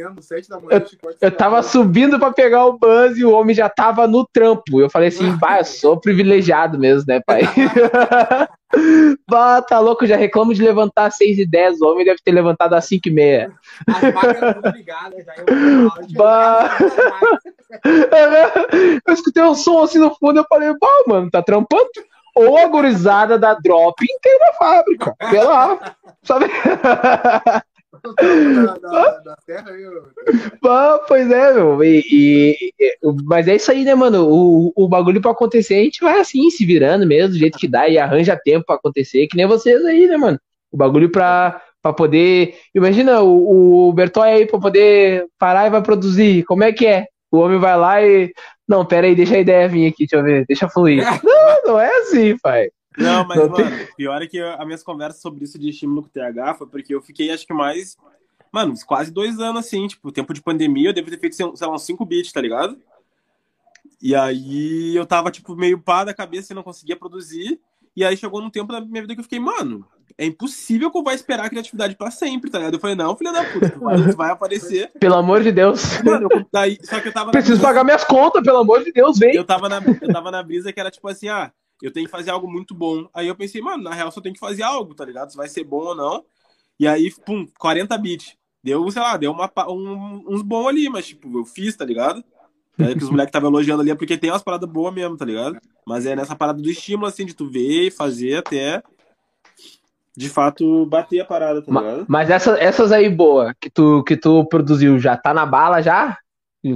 Eu tava subindo pra pegar o buzz e o homem já tava no trampo. Eu falei assim, bah, eu sou privilegiado mesmo, né, pai? bah, tá louco, já reclamo de levantar às 6 e 10 O homem deve ter levantado às 5 e meia. As tudo ligadas, já eu áudio, Bah. Eu escutei um som assim no fundo eu falei, bah, mano, tá trampando? Ou a gurizada da drop tem uma fábrica. Sei lá. Sabe? da, da, da terra. Ah, pois é, meu. E, e- e- mas é isso aí, né, mano? O, o bagulho pra acontecer, a gente vai assim, se virando mesmo, do jeito que dá, e arranja tempo pra acontecer, que nem vocês aí, né, mano? O bagulho pra, pra poder. Imagina o, o Bertoy aí pra poder parar e vai produzir. Como é que é? O homem vai lá e. Não, pera aí, deixa a ideia vir aqui, deixa eu ver, deixa fluir. Não, não é assim, pai. Não, mas, Não mano, pior é que as minhas conversas sobre isso de estímulo com o TH foi porque eu fiquei, acho que mais. Mano, quase dois anos assim, tipo, tempo de pandemia, eu devo ter feito, sei lá, uns 5 beats, tá ligado? E aí eu tava, tipo, meio pá da cabeça e não conseguia produzir. E aí chegou num tempo da minha vida que eu fiquei, mano, é impossível que eu vá esperar a criatividade pra sempre, tá ligado? Eu falei, não, filha da puta, tu vai, aparecer. Pelo amor de Deus. Mano, eu- daí, só que eu tava. Preciso brisa- pagar minhas contas, pelo amor de Deus, vem. eu tava, na, eu tava na brisa que era tipo assim, ah, eu tenho que fazer algo muito bom. Aí eu pensei, mano, na real só tem que fazer algo, tá ligado? Se vai ser bom ou não. E aí, pum, 40 bits. Deu, sei lá, deu uma, um- uns bons ali, mas tipo, eu fiz, tá ligado? É que os moleques estavam elogiando ali, é porque tem umas paradas boas mesmo, tá ligado? Mas é nessa parada do estímulo, assim, de tu ver e fazer até de fato bater a parada, tá Ma- ligado? Mas essa- essas aí boa que tu, que tu produziu já tá na bala já?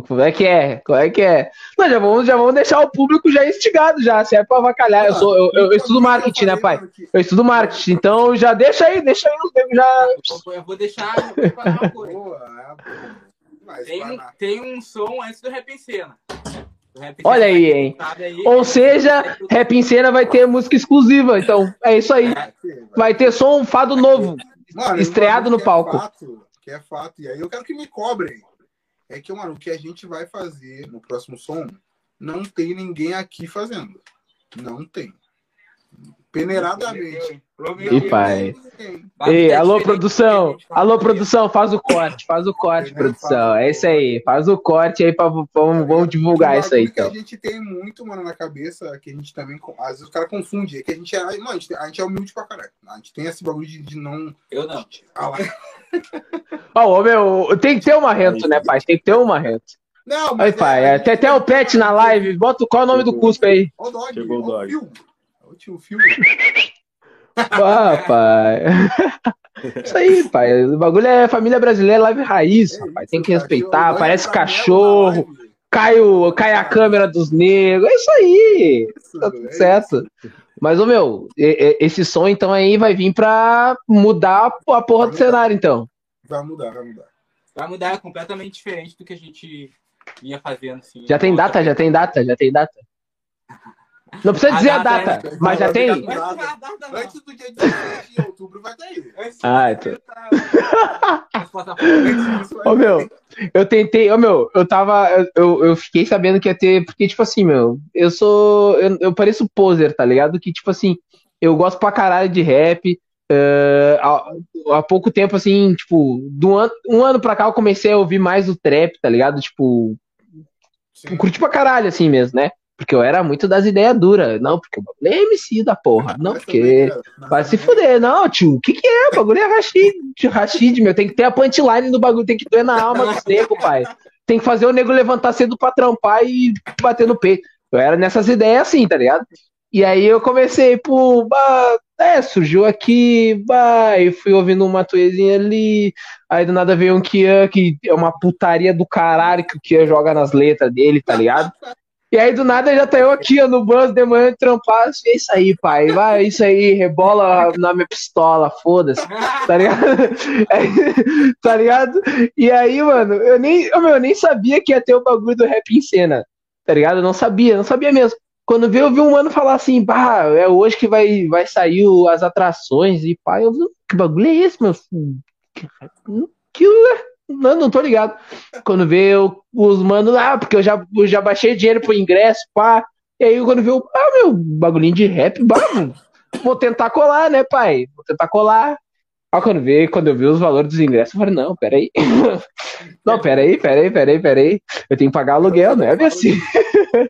Como é que é? Como é que é? Não, já vamos, já vamos deixar o público já instigado já, se é pra avacalhar. Eu, sou, eu, eu, eu estudo marketing, né, pai? Eu estudo marketing, então já deixa aí, deixa aí os já. Eu- Eu vou deixar, eu vou uma coisa. Boa, é boa. Mas, Tem, um- tem um som antes do Rap Olha aí, hein? aí. Ou seja, Rap em Cena vai ter música exclusiva, então é isso aí. lá. Vai ter som um fado novo. Mano, Estreado no é palco. fato, que é fato. E aí eu quero que me cobrem. É que, mano, o que a gente vai fazer no próximo som, não tem ninguém aqui fazendo. Não tem. Peneiradamente. Ih, pai. Ei, alô, produção. Alô, produção, faz o corte, faz o corte, produção. É isso aí, faz o corte aí pra vamos, vamos divulgar isso aí, bagulho que então. a gente tem muito, mano, na cabeça, que a gente também. Às vezes o cara confunde. É que a gente é. Mano, a gente, a gente é humilde pra caralho. A gente tem esse bagulho de, de não. Eu não. Ah lá. Ô, meu, tem que ter uma rento, né, pai? Tem que ter uma rento. Não, Aí, pai, é, tem até o pet na live. Bota qual é o nome do cuspe aí? O dog. Chegou o ó dog. Ó o Fio. Ah, pai. Isso aí, pai. O bagulho é família brasileira, live raiz, rapaz. Tem que respeitar. Parece cachorro. Cai, o, cai a câmera dos negros. É isso aí. Tá tudo certo. Mas, ô meu, esse som então aí vai vir pra mudar a porra do cenário, então. Vai mudar, vai mudar. Vai mudar completamente diferente do que a gente vinha fazendo. Assim. Já tem data, já tem data, já tem data. Não precisa dizer a data, né? mas já tem. Vai dar data. Antes do dia 17 de outubro vai aí. Antes Ah, então. Antes Ô, meu, eu tentei, ô, meu, eu tava, eu, eu fiquei sabendo que ia ter, porque, tipo assim, meu, eu sou, eu, eu pareço poser, tá ligado? Que, tipo assim, eu gosto pra caralho de rap, eh, há, há pouco tempo, assim, tipo, do an, um ano pra cá eu comecei a ouvir mais o trap, tá ligado? Tipo, Sim. curti pra caralho, assim mesmo, né? Porque eu era muito das ideias duras, não, porque o bagulho é MC da porra, não, Mas porque... Vai se fuder, não, tio. O que, que é? O bagulho é Rashid, Rashid, meu. Tem que ter a punchline do bagulho, tem que doer na alma dos nego, pai. Tem que fazer o nego levantar cedo pra trampar e bater no peito. Eu era nessas ideias assim, tá ligado? E aí eu comecei, pô, bah, é, surgiu aqui, e fui ouvindo uma tuezinha ali. Aí do nada veio um Kian, que é uma putaria do caralho que o Kian joga nas letras dele, tá ligado? E aí do nada já tá eu aqui, ó, no bus de manhã trampar. É isso aí, pai. Vai, é isso aí, rebola na minha pistola, foda-se. Tá ligado? É, tá ligado? E aí, mano, eu nem, eu, meu, eu nem sabia que ia ter o bagulho do rap em cena. Tá ligado? Eu não sabia, não sabia mesmo. Quando veio, eu vi um mano falar assim, bah, é hoje que vai, vai sair o- as atrações e pá, eu vi, que bagulho é esse, meu? Que, que, não, não tô ligado. Quando veio os manos lá, porque eu já, eu já baixei dinheiro pro ingresso, pá. E aí quando veio, ah, meu, bagulhinho de rap, mano, vou tentar colar, né, pai? Vou tentar colar. Aí quando veio, quando eu vi os valores dos ingressos, eu falei, não, peraí. Não, peraí, peraí, peraí, peraí. Eu tenho que pagar aluguel, não é bem assim.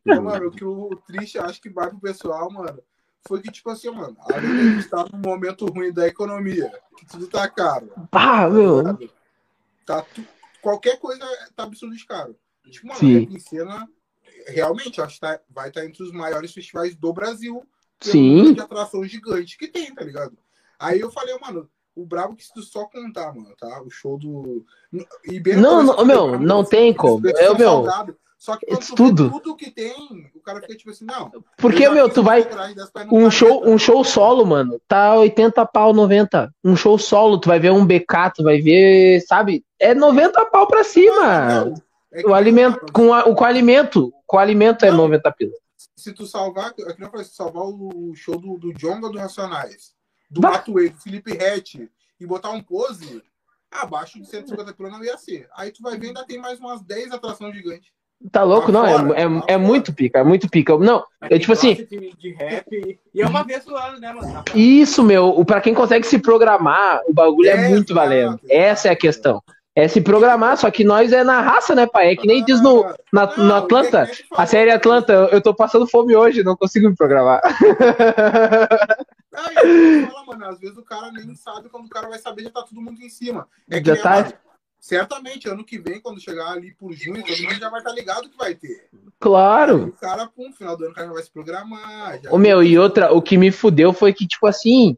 Mano, o que o triste acho que vai pro pessoal, mano, foi que, tipo assim, mano, a gente estar num momento ruim da economia, que tudo tá caro, Ah, meu. sabe? Tá tu- qualquer coisa tá absurdo de caro. Tipo, mano, Sim. Cena, realmente, acho que tá- vai estar entre os maiores festivais do Brasil. Sim. de atração gigante que tem, tá ligado? Aí eu falei, mano, o brabo que se tu só contar, mano, tá? O show do. E bem Não, não, eu meu, não tem como. É, são meu. Só que quando tu tudo. tudo que tem, o cara fica tipo assim, não. Porque, meu, tu vai. Um show, um show solo, mano, tá 80 pau, 90. Um show solo, tu vai ver um BK, tu vai ver, sabe? É 90 pau pra cima. Não, é O alimento, com, a, com alimento, com alimento é Não. 90 pila. Se tu salvar, é que não falei, se salvar o show do, do Jonga do Racionais, do Bah. Do Felipe Rett, e botar um pose, abaixo de 150 pila não ia ser. Aí tu vai ver, ainda tem mais umas 10 atrações gigantes. Tá louco? Não, fora, é, é, lá é muito pica, é muito pica. Não, Pra é tipo assim, De, de rap. E é uma vez no ano, né, mano? isso, meu, pra quem consegue se programar, o bagulho é, É, muito exato, valendo. Essa é a questão. É se programar, só que nós é na raça, né, pai? É que nem diz no, na, Não, no Atlanta. A série Atlanta, eu, tô passando fome hoje, não consigo me programar. Aí, eu falo, mano, às vezes o cara nem sabe quando o cara vai saber, já tá todo mundo em cima. É que Já tá. Certamente, ano que vem, quando chegar ali por junho, todo mundo já vai estar ligado que vai ter. Aí Claro. o cara, pum, final do ano, o cara já vai se programar. Já Ô, meu, e outra, o que me fudeu foi que, tipo assim,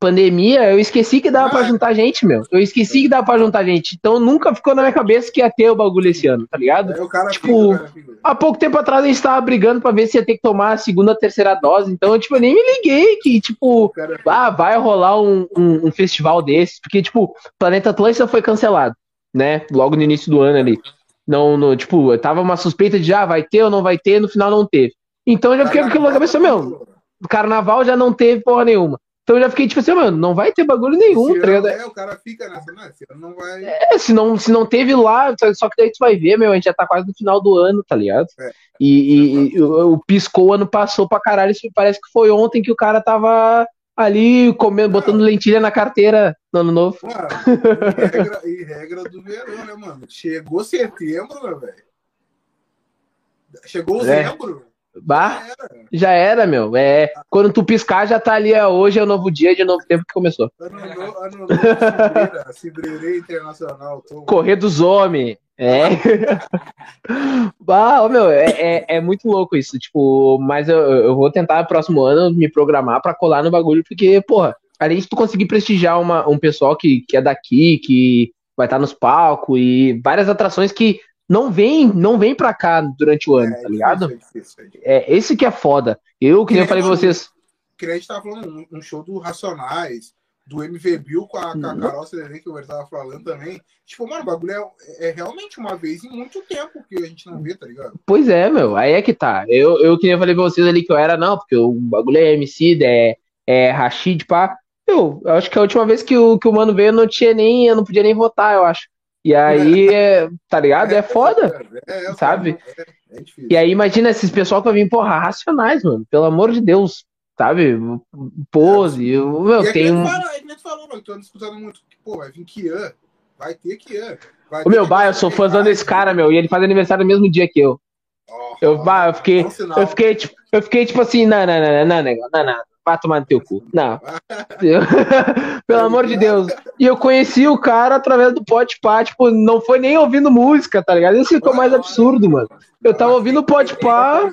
pandemia, eu esqueci que dava pra Ah. juntar gente, meu. Eu esqueci que dava pra juntar gente. Então nunca ficou na minha cabeça que ia ter o bagulho esse ano, tá ligado? Aí o cara Tipo, fica, o. Há pouco tempo atrás a gente tava brigando pra ver se ia ter que tomar a segunda, terceira dose. Então, tipo, eu nem me liguei que, O tipo, cara ah, vai rolar um, um, um festival desse. Porque, tipo, Planeta Atlântida foi cancelado, né? Logo no início do ano ali. Não, no, tipo, tava uma suspeita de, ah, vai ter ou não vai ter, no final não teve. Então eu já fiquei com aquilo na cabeça, meu, carnaval já não teve porra nenhuma. Então eu já fiquei tipo assim, mano, não vai ter bagulho nenhum, tá ligado? é, o cara fica nessa, não, esse ano não vai. É, se não, se não teve lá, só que daí tu vai ver, meu, a gente já tá quase no final do ano, tá ligado? É. E, e- e o, o piscou o ano passou pra caralho, parece que foi ontem que o cara tava ali comendo, botando lentilha na carteira no ano novo. Mano, e regra, e regra do verão, né, mano? Chegou setembro, meu velho. Chegou É. dezembro. Bah, já era. já era, meu. É, quando tu piscar, já tá ali, é, hoje é o novo dia de novo tempo que começou. Ano novo, ano novo, Cibreira, Cibreira Internacional. Tô... Correr dos homens. É. bah, meu, é, é, é muito louco isso. Tipo, mas eu, eu vou tentar próximo ano me programar pra colar no bagulho, porque, porra, além de tu conseguir prestigiar uma, um pessoal que, que é daqui, que vai estar nos palcos e várias atrações que não vem, não vem pra cá durante o ano, É, tá ligado? é difícil, é difícil. É esse que é foda. Eu, que nem eu falei pra vocês. Que nem a gente tava falando, um, um show do Racionais, do MV Bill com a, com a Uhum. Carol Sererê, que eu tava falando também. Tipo, mano, o bagulho é, é realmente uma vez em muito tempo que a gente não vê, tá ligado? Pois é, meu, aí é que tá. Eu, eu que nem eu falei pra vocês ali que eu era, não, porque o bagulho é MC, é, é Rashid, pá. Eu, eu acho que a última vez que o, que o mano veio, eu não tinha nem, eu não podia nem votar, eu acho. E aí, é, tá ligado? É foda. É, é, Sabe? É, é. E aí, imagina esses pessoal que vai vir, porra, racionais, mano. Pelo amor de Deus, sabe? Pose, eu, E é tu fala- é que nem tu falou, mano, tô escutando muito. Pô, vai vir Kian. Vai ter Kian. Vai Ô, meu, bah, eu sou fãzão desse cara, meu, e ele faz aniversário no mesmo dia que eu. Ó, Eu, bah, eu fiquei, eu fiquei, tipo, eu fiquei tipo assim, não, não, não, não, não, não, não, vai tomar no teu cu. Não. Pelo amor de Deus. E eu conheci o cara através do Podpah, tipo, não foi nem ouvindo música, tá ligado? Esse que é o mais absurdo, mano. Eu tava ouvindo o Podpah,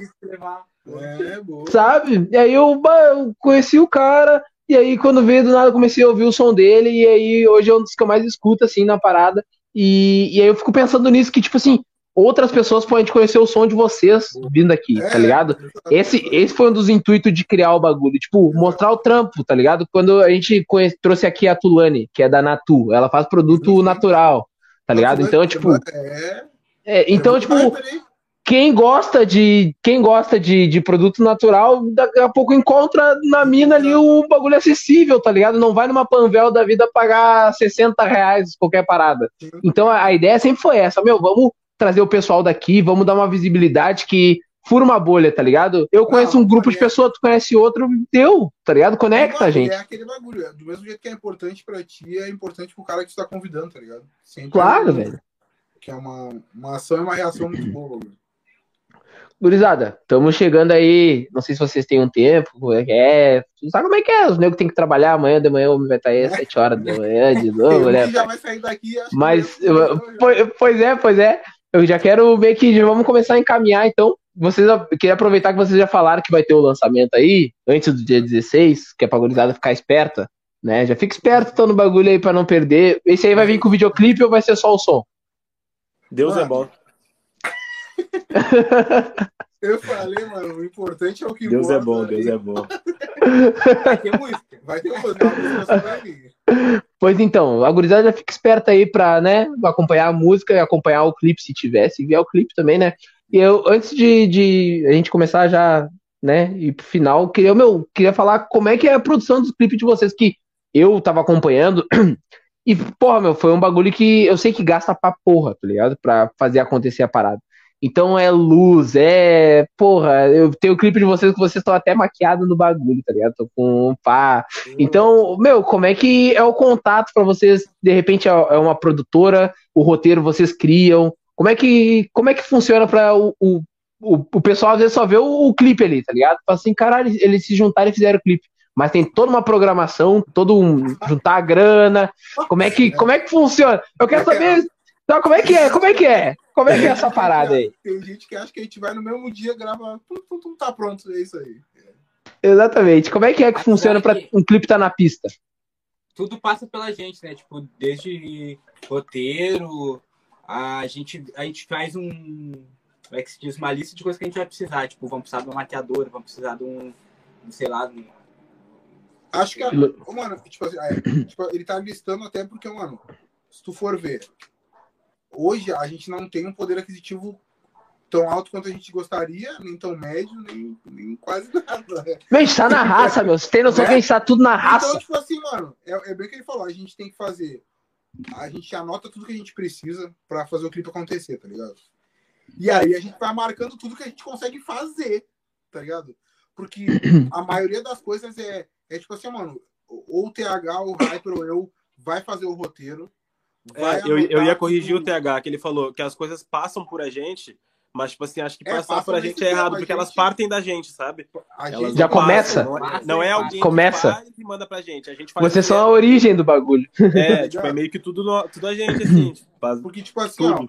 É, boa. sabe? E aí eu, eu conheci o cara, e aí quando veio do nada eu comecei a ouvir o som dele, e aí hoje é um dos que eu mais escuto, assim, na parada. E, e aí eu fico pensando nisso, que tipo assim, outras pessoas podem conhecer o som de vocês vindo aqui, É, tá ligado? Esse, esse foi um dos intuitos de criar o bagulho, tipo, mostrar o trampo, tá ligado? Quando a gente conhece- trouxe aqui a Tulane, que é da Natu, ela faz produto natural, tá ligado? Então, tipo, É, é, então, é tipo, né? Quem gosta de quem gosta de, de produto natural, daqui a pouco encontra na mina ali o bagulho acessível, tá ligado? Não vai numa Panvel da vida pagar 60 reais qualquer parada. Então a, a ideia sempre foi essa, meu, vamos trazer o pessoal daqui, vamos dar uma visibilidade que fura uma bolha, tá ligado? Eu conheço Não, um grupo de é. pessoas, tu conhece outro, deu, tá ligado? Conecta, Mano, gente. É aquele bagulho. é Do mesmo jeito que é importante pra ti, é importante pro cara que tu tá convidando, tá ligado? Sempre Claro, é- velho. Que é uma, uma ação e uma reação muito boa, bagulho. Gurizada, estamos chegando aí. Não sei se vocês têm um tempo, como é que é. Sabe como é que é? Os negros têm que trabalhar amanhã de manhã, o homem vai estar aí às 7 horas da manhã de novo, né? já vai sair daqui, Mas, pois, pois é, pois é. Eu já quero ver que já vamos começar a encaminhar, então. Vocês, eu queria aproveitar que vocês já falaram que vai ter o lançamento aí, antes do dia 16, que é pra gurizada ficar esperta, né? Já fica esperto, então, no bagulho aí pra não perder. Esse aí vai vir com videoclipe ou vai ser só o som? Deus é Mano. bom. Eu falei, mano, o importante é o que Deus é importa, bom? Deus é bom. Vai ter música. Vai ter música, vai vir. Pois então, a gurizada já fica esperta aí pra, né, acompanhar a música e acompanhar o clipe se tiver, se vier o clipe também, né? E eu, antes de, de a gente começar já, né, e pro final, queria, meu, queria falar como é que é a produção dos clipes de vocês, que eu tava acompanhando, e, porra, meu, foi um bagulho que eu sei que gasta pra porra, tá ligado? Pra fazer acontecer a parada. Então é luz, é. Porra, eu tenho o clipe de vocês que vocês estão até maquiados no bagulho, tá ligado? Tô com pá, então, meu, como é que é o contato pra vocês? De repente é é uma produtora, o roteiro vocês criam. Como é que, como é que funciona pra o, o, o, o pessoal às vezes só vê o, o clipe ali, tá ligado? Fala assim, caralho, eles se juntaram e fizeram o clipe. Mas tem toda uma programação, todo um juntar a grana. Como é que, como é que funciona? Eu quero saber. Então, como é que é? Como é que é? Como é que é essa parada aí? Tem gente que acha que a gente vai no mesmo dia, grava, tum, tum, tum, tá pronto, é isso aí. Exatamente. Como é que é que funciona pra um clipe estar na pista? Tudo passa pela gente, né? Tipo, desde roteiro, a gente, a gente faz um. Como é que se diz? Uma lista de coisas que a gente vai precisar. Tipo, vamos precisar de uma maquiadora, vamos precisar de um. sei lá, de um- Acho que, a- mano, tipo assim, é, tipo, ele tá listando até porque, mano, se tu for ver, hoje a gente não tem um poder aquisitivo tão alto quanto a gente gostaria, nem tão médio, nem, nem quase nada. né? Meu, a gente tá na raça, meu. Você tem noção que a gente tá tudo na raça. Então, tipo assim, mano, é, é bem o que ele falou, a gente tem que fazer. A gente anota tudo que a gente precisa pra fazer o clipe acontecer, tá ligado? E aí a gente vai marcando tudo que a gente consegue fazer, tá ligado? Porque a maioria das coisas é, é tipo assim, mano, ou o TH, ou o Hyper, ou eu vai fazer o roteiro. Vai É, eu, eu ia corrigir o. TH, que ele falou que as coisas passam por a gente, mas, tipo assim, acho que É, passar passam por a gente é errado, porque elas gente- partem da gente, sabe? A Elas gente Já passam, começa? Não é, não é alguém Começa. que faz e manda pra gente. A gente faz Vocês são que a origem do bagulho. é. É, tipo, é meio que tudo, no- tudo a gente, assim. tipo, Porque, tipo assim, ó,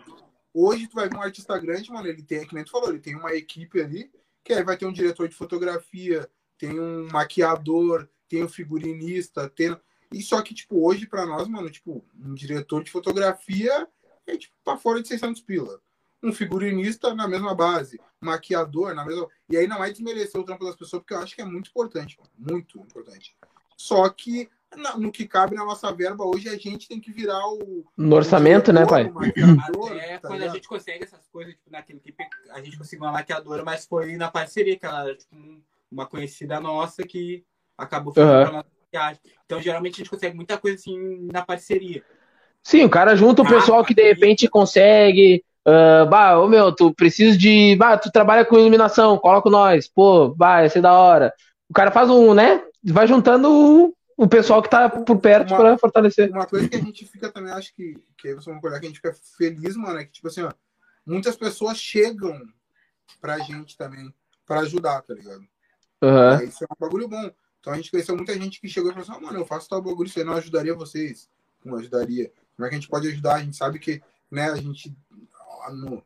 hoje tu vai ver um artista grande, mano, ele tem, que nem tu falou, ele tem uma equipe ali, que aí vai ter um diretor de fotografia, tem um maquiador, tem um figurinista, tem. E só que, tipo, hoje pra nós, mano, tipo, um diretor de fotografia é, tipo, pra fora de 600 pila. Um figurinista na mesma base, maquiador na mesma. E aí não é desmerecer o trampo das pessoas, porque eu acho que é muito importante, mano, muito importante. Só que na- no que cabe na nossa verba hoje, a gente tem que virar o, No orçamento, né, pai? o maquiador, Até tá quando a ligado? gente consegue essas coisas, tipo, naquele clipe, a gente conseguiu uma maquiadora, mas foi na parceria, que ela era tipo, um- uma conhecida nossa que acabou fazendo Aham. Então, geralmente, a gente consegue muita coisa assim na parceria. Sim, o cara junta o Ah, pessoal que de repente consegue. ah, bah, ô meu, tu precisa de. Bah, tu trabalha com iluminação, coloca nós. Pô, ia ser da hora. O cara faz um, né? Vai juntando o, o pessoal que tá por perto Uma- pra fortalecer. Uma coisa que a gente fica também, acho que, que aí vocês vão concordar que a gente fica feliz, mano, é que, tipo assim, ó, muitas pessoas chegam pra gente também, pra ajudar, tá ligado? Aí Isso é um bagulho bom. Então a gente conheceu muita gente que chegou e falou assim, ah, mano, eu faço tal bagulho, aí não ajudaria vocês. Não ajudaria. Como é que a gente pode ajudar? A gente sabe que, né, a gente, ó, no,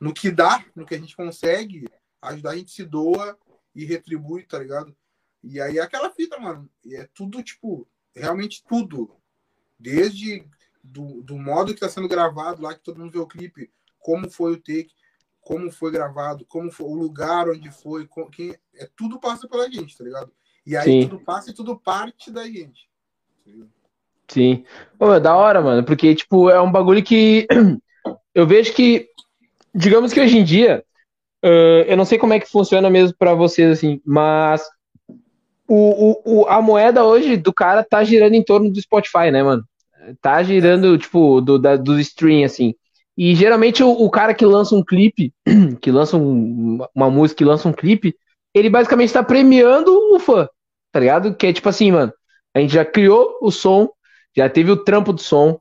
no que dá, no que a gente consegue, ajudar a gente se doa e retribui, tá ligado? E aí é aquela fita, mano. E é tudo, tipo, realmente tudo. Desde do, do modo que tá sendo gravado lá, que todo mundo vê o clipe, como foi o take, como foi gravado, como foi o lugar onde foi, quem, é, tudo passa pela gente, tá ligado? E aí Sim. tudo passa e tudo parte da gente. Sim. Pô, é da hora, mano, porque, tipo, é um bagulho que eu vejo que, digamos que hoje em dia, uh, eu não sei como é que funciona mesmo para vocês, assim, mas o, o, a moeda hoje do cara tá girando em torno do Spotify, né, mano? Tá girando, tipo, do, da, do stream, assim. E geralmente o, o, cara que lança um clipe, que lança um, uma música, que lança um clipe, ele basicamente tá premiando o fã, tá ligado? Que é tipo assim, mano, a gente já criou o som, já teve o trampo do som,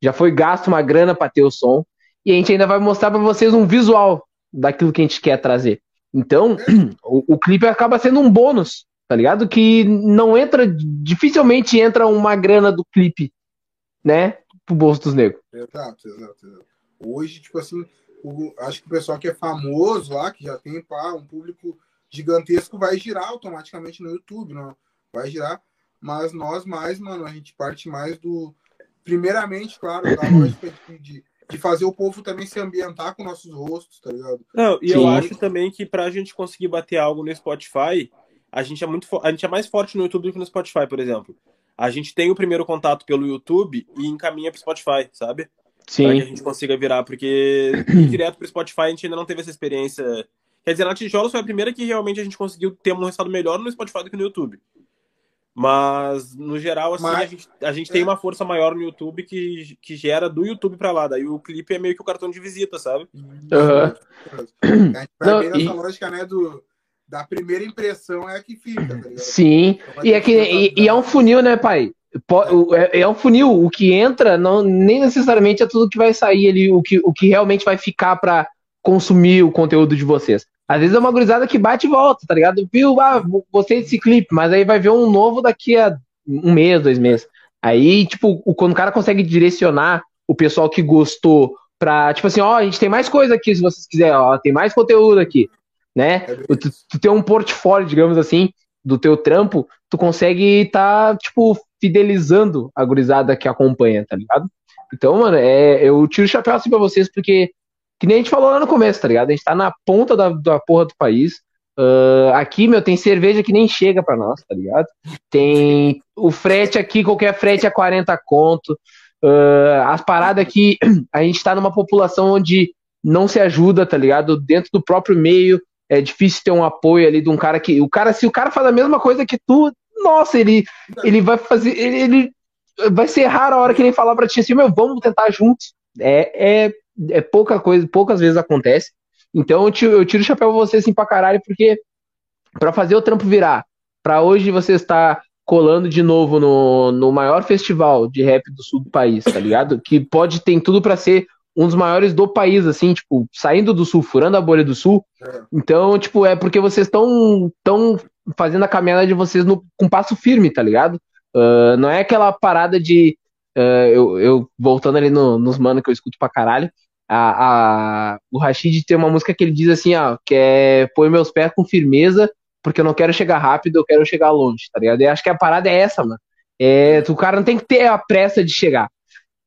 já foi gasto uma grana para ter o som, e a gente ainda vai mostrar para vocês um visual daquilo que a gente quer trazer. Então, o, o clipe acaba sendo um bônus tá ligado? Que não entra, dificilmente entra uma grana do clipe, né, pro bolso dos negros. Exato, exato, exato. Hoje, tipo assim, o, acho que o pessoal que é famoso lá, que já tem pá, um público gigantesco, vai girar automaticamente no YouTube, não? vai girar. Mas nós mais, mano, a gente parte mais do. Primeiramente, claro, da lógica de, de fazer o povo também se ambientar com nossos rostos, tá ligado? Não, e Sim. eu acho também que pra gente conseguir bater algo no Spotify, a gente é muito a gente é mais forte no YouTube do que no Spotify, por exemplo. A gente tem o primeiro contato pelo YouTube e encaminha pro Spotify, sabe? Sim. Pra que a gente consiga virar, porque ir direto pro Spotify a gente ainda não teve essa experiência. Quer dizer, na Tijolos foi a primeira que realmente a gente conseguiu ter um resultado melhor no Spotify do que no YouTube. Mas, no geral, assim, Mas, a gente, a gente é. tem uma força maior no YouTube que, que gera do YouTube pra lá. Daí o clipe é meio que o cartão de visita, sabe? Uhum. A gente vai não, bem nessa e... lógica, né, do da primeira impressão é a que fica, tá ligado? Sim, então e é, que, e, e, é um funil, né, pai? É, é um funil, o que entra não, nem necessariamente é tudo que vai sair ali, o que, o que realmente vai ficar para consumir o conteúdo de vocês. Às vezes é uma gurizada que bate e volta, tá ligado? Viu, ah, gostei desse clipe, mas aí vai ver um novo daqui a um mês, dois meses. Aí, tipo, quando o cara consegue direcionar o pessoal que gostou pra, tipo assim, ó, a gente tem mais coisa aqui se vocês quiserem, ó, tem mais conteúdo aqui né? É tu, tu ter um portfólio, digamos assim, do teu trampo, tu consegue tá, tipo, fidelizando a gurizada que acompanha, tá ligado? Então, mano, é, eu tiro o chapéu assim pra vocês, porque, que nem a gente falou lá no começo, tá ligado? A gente tá na ponta da, da porra do país. Uh, aqui, meu, tem cerveja que nem chega pra nós, tá ligado? Tem o frete aqui, qualquer frete é 40 conto. Uh, as paradas aqui, a gente tá numa população onde não se ajuda, tá ligado? Dentro do próprio meio, é difícil ter um apoio ali de um cara que. O cara, se o cara faz a mesma coisa que tu, nossa, ele, ele vai fazer. Ele, ele vai ser raro a hora que ele falar pra ti assim, meu, vamos tentar juntos. É, é, é pouca coisa, poucas vezes acontece. Então eu tiro, eu tiro o chapéu pra você assim pra caralho, porque para fazer o trampo virar, para hoje você estar colando de novo no, no maior festival de rap do sul do país, tá ligado? Que pode ter tudo para ser um dos maiores do país, assim, tipo, saindo do sul, furando a bolha do sul. Então, tipo, é porque vocês estão tão fazendo a caminhada de vocês no, com passo firme, tá ligado? Uh, não é aquela parada de. Uh, eu, eu, voltando ali no, nos manos que eu escuto pra caralho. A, a, o Rashid tem uma música que ele diz assim, ó, que é põe meus pés com firmeza, porque eu não quero chegar rápido, eu quero chegar longe, tá ligado? E acho que a parada é essa, mano. É, o cara não tem que ter a pressa de chegar.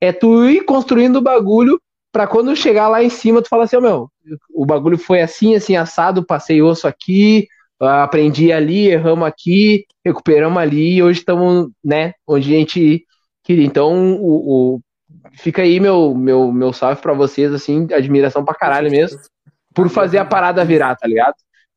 É tu ir construindo o bagulho para quando chegar lá em cima, tu fala assim, meu, o bagulho foi assim, assim, assado, passei osso aqui, aprendi ali, erramos aqui, recuperamos ali, e hoje estamos, né, onde a gente queria. Então, o, o, fica aí meu, meu, meu salve para vocês, assim, admiração pra caralho mesmo, por fazer a parada virar, tá ligado?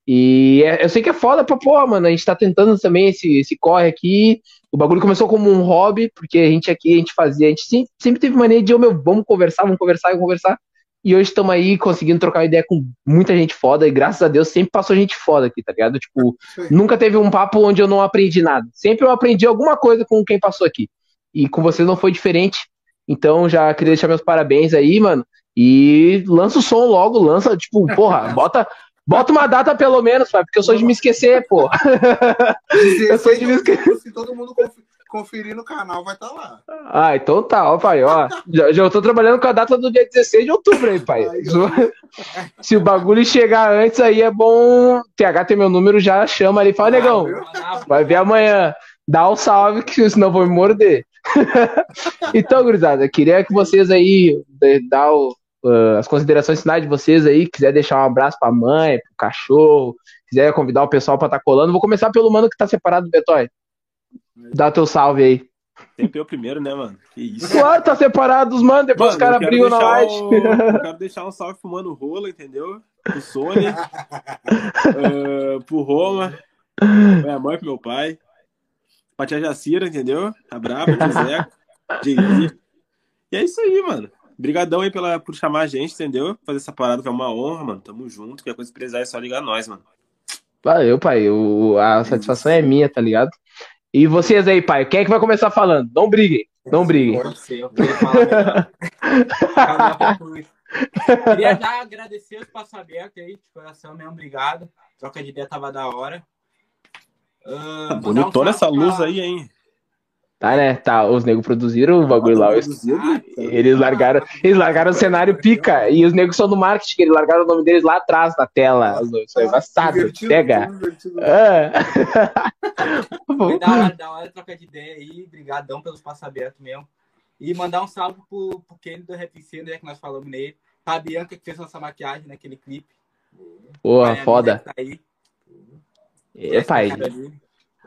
E é, eu sei que é foda pra porra, mano. A gente tá tentando também esse, esse corre aqui. O bagulho começou como um hobby, porque a gente aqui, a gente fazia, a gente sempre, sempre teve mania de, oh, meu, vamos conversar, vamos conversar, vamos conversar. E hoje estamos aí conseguindo trocar ideia com muita gente foda, e graças a Deus sempre passou gente foda aqui, tá ligado? Tipo, nunca teve um papo onde eu não aprendi nada. Sempre eu aprendi alguma coisa com quem passou aqui. E com vocês não foi diferente. Então já queria deixar meus parabéns aí, mano. E lança o som logo, lança, tipo, porra, bota, Bota uma data pelo menos, pai, porque eu sou de me esquecer, pô. eu sou de me esquecer. Se todo mundo conferir no canal, vai estar tá lá. Ah, então tá, ó, pai, ó. Já, já tô trabalhando com a data do dia 16 de outubro aí, pai. Se o bagulho chegar antes aí, é bom. TH tem meu número, já chama ali fala, ah, negão, vai ver amanhã. Dá um salve, que senão vou me morder. então, gurizada, queria que vocês aí dá o uh, as considerações finais de vocês aí. Quiser deixar um abraço pra mãe, pro cachorro, quiser convidar o pessoal pra estar tá colando. Vou começar pelo mano que tá separado do Betói. Dá teu salve aí. Sempre eu primeiro, né, mano? Que isso. Claro, tá separado dos mano, depois mano, os caras brigam na live. O... Eu quero deixar um salve pro Mano Rola, entendeu? Pro Sony, uh, pro Roma, pra minha mãe, pro meu pai, pra tia Jacira, entendeu? A Braba, tia Zeca, E é isso aí, mano. Obrigadão aí pela, por chamar a gente, entendeu? Fazer essa parada foi uma honra, mano. Tamo junto. Qualquer coisa que precisar é só ligar nós, mano. Valeu, pai. O, a satisfação é minha, tá ligado? E vocês aí, pai, quem é que vai começar falando? Não briguem, não briguem. Pode ser, eu queria falar Queria já agradecer o espaço aberto aí, de coração mesmo, obrigado. Troca de ideia tava da hora. Uh, Bonitona um essa luz pra... aí, hein? Tá, né? Tá, os negros produziram o bagulho lá. Ah, eles largaram, eles largaram o cenário pica. E os negros são do marketing, eles largaram o nome deles lá atrás na tela. Isso é embaçado. Pega. Ah. Foi da hora, da hora trocar de ideia aí. Obrigadão pelo espaço aberto mesmo. E mandar um salve pro, pro Kenny do Rap né, que nós falamos nele. Pra Bianca que fez nossa maquiagem naquele clipe. Boa, foda. Tá aí. É, pai.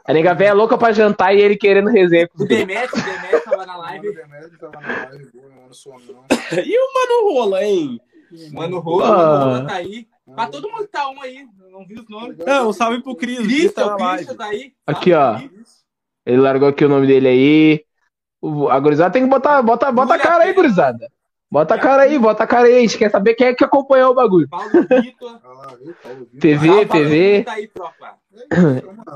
A nega velha é louca pra jantar e ele querendo resenha. O Demetrio, o Demetrio tava na live. O Demetrio tava na live, mano, E o Mano Rola, hein? Mano Rola, ah. Mano Rola tá aí. Pra todo mundo tá um aí, não vi os nomes. Não, um salve pro Cris. Cris, tá o tá aí. Aqui, ó. Ele largou aqui o nome dele aí. A gurizada tem que botar, bota, bota a cara aí, gurizada. Bota a cara aí, bota a cara aí. A gente quer saber quem é que acompanhou o bagulho. Paulo Vitor. PV, PV. Tá aí, tropa.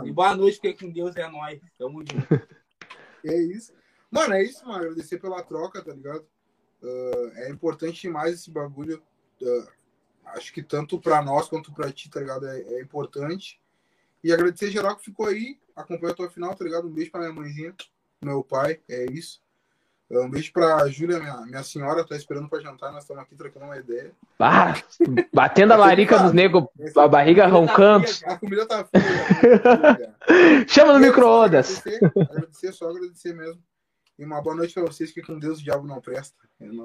E boa noite, fiquei com Deus, é nóis. Tamo junto. É isso. Mano, é isso, mano. Agradecer pela troca, tá ligado? Uh, é importante demais esse bagulho. Uh, acho que tanto pra nós quanto pra ti, tá ligado? É, é, importante. E agradecer geral que ficou aí, acompanhou até o final, tá ligado? Um beijo pra minha mãezinha, meu pai, é isso. Um beijo pra Júlia, minha, minha senhora, tá esperando pra jantar, nós estamos aqui trocando uma ideia. Ah, batendo a larica dos negros, a barriga roncando. A comida tá fria. Chama no micro-ondas. Agradecer, agradecer, só agradecer mesmo. E uma boa noite pra vocês, que com Deus o diabo não presta.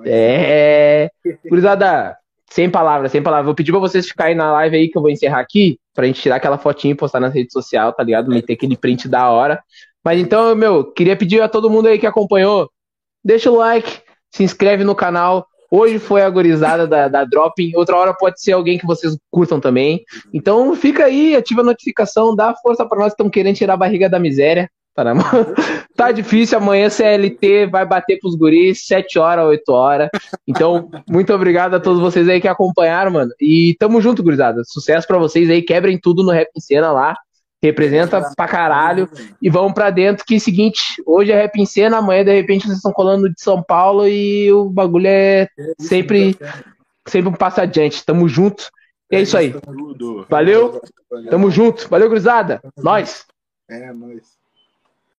É, é... Gurizada, sem palavras, sem palavras. Vou pedir pra vocês ficarem na live aí, que eu vou encerrar aqui, pra gente tirar aquela fotinha e postar nas redes sociais, tá ligado? Meter aquele print da hora. Mas então, meu, queria pedir a todo mundo aí que acompanhou, deixa o like, se inscreve no canal. Hoje foi a gorizada da, da Dropping, outra hora pode ser alguém que vocês curtam também. Então fica aí, ativa a notificação, dá força para nós que estamos querendo tirar a barriga da miséria. Tá, tá difícil, amanhã CLT vai bater pros guris, 7 horas, 8 horas. Então, muito obrigado a todos vocês aí que acompanharam, mano. E tamo junto, gurizada. Sucesso para vocês aí, quebrem tudo no Rap em Cena lá. Representa pra caralho. E vamos pra dentro, que é o seguinte, hoje é rap em cena, amanhã de repente vocês estão colando de São Paulo e o bagulho é sempre, sempre um passo adiante. Tamo junto. E é isso aí. Valeu. Tamo junto. Valeu, gurizada. Nós. É, nós.